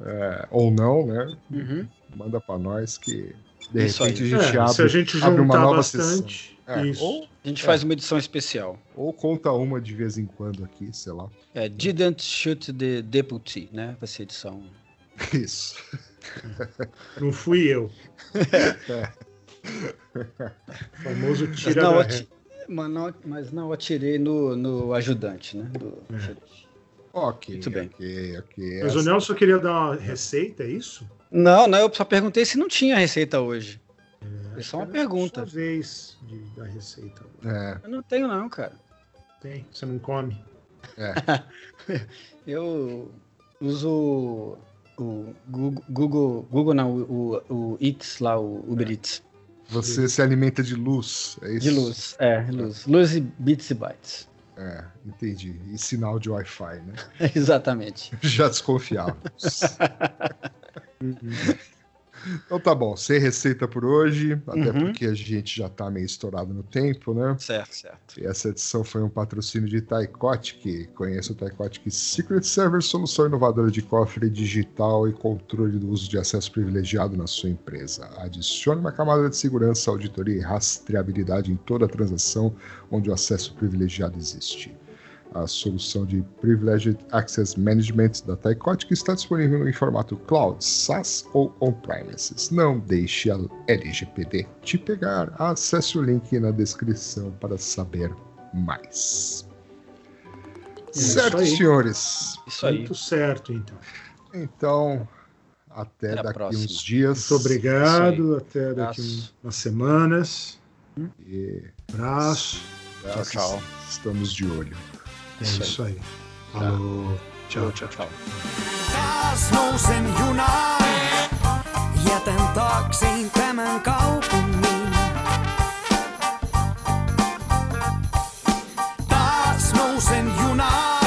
S1: é, ou não, né?
S3: Uhum.
S1: Manda para nós que de
S3: Isso
S1: repente
S3: aí.
S1: a gente
S2: É,
S1: abre,
S2: se a gente
S1: abre uma
S2: juntar
S1: nova
S2: bastante.
S1: sessão. É,
S2: Isso.
S1: ou,
S3: A gente
S1: É.
S3: faz uma edição especial.
S1: ou conta uma de vez em quando aqui, sei lá.
S3: É, Didn't Shoot the Deputy, né? Vai ser edição.
S1: Isso.
S2: Não fui eu.
S1: É.
S2: O famoso
S3: Mas
S2: tira
S3: não,
S2: da
S3: ati- mas não, mas não atirei no, no ajudante, né? Do-
S2: É.
S1: Ok,
S3: Muito bem.
S1: ok, ok.
S2: Mas o
S1: Essa-
S2: Nelson queria dar uma receita, é isso?
S3: Não, não, eu só perguntei se não tinha receita hoje. É só uma pergunta.
S2: Sua vez de dar receita.
S1: É,
S3: Eu não tenho, não, cara.
S2: Tem, você não come.
S3: Eu uso o Google, Google, não, o, o, Eats lá, o Uber Eats.
S1: você se alimenta de luz, é isso?
S3: De luz, é, luz. Luz e bits e bytes.
S1: É, entendi. E sinal de Wi-Fi, né?
S3: Exatamente.
S1: Já desconfiávamos. então tá bom, sem receita por hoje, até
S3: Uhum.
S1: porque a gente já tá meio estourado no tempo, né?
S3: Certo, certo.
S1: E essa edição foi um patrocínio de Taikotic. Conheça o Taikotic Secret Server, solução inovadora de cofre digital e controle do uso de acesso privilegiado na sua empresa. Adicione uma camada de segurança, auditoria e rastreabilidade em toda transação onde o acesso privilegiado existe. A solução de Privileged Access Management da Taikotic está disponível em formato cloud, SaaS ou on-premises. Não deixe a LGPD te pegar. Acesse o link na descrição para saber mais.
S2: isso
S1: certo,
S2: aí.
S1: senhores.
S3: Isso aí.
S2: Muito certo, então.
S1: Então, até,
S3: Até a
S1: daqui
S3: próxima.
S1: uns dias.
S2: Muito obrigado. Até daqui
S3: Abraço.
S2: umas semanas.
S1: E
S2: Abraço.
S3: Tchau, tchau.
S1: Estamos de olho.
S2: É
S3: isso,
S2: isso aí. aí. Alô, tchau, tchau.
S3: tchau.
S7: tchau. nousen junaan.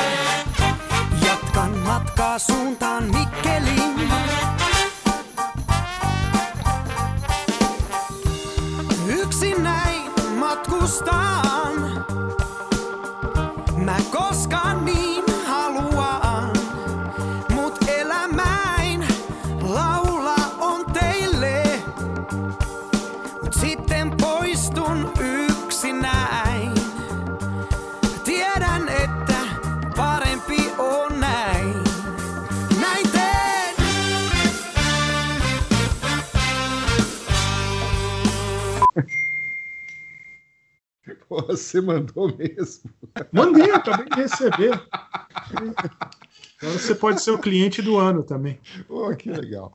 S7: Jatkan matkaa suuntaan Mikkeliin.
S1: Você mandou mesmo.
S2: Mandei, acabei de receber. Agora você pode ser o cliente do ano também.
S1: Pô, que legal.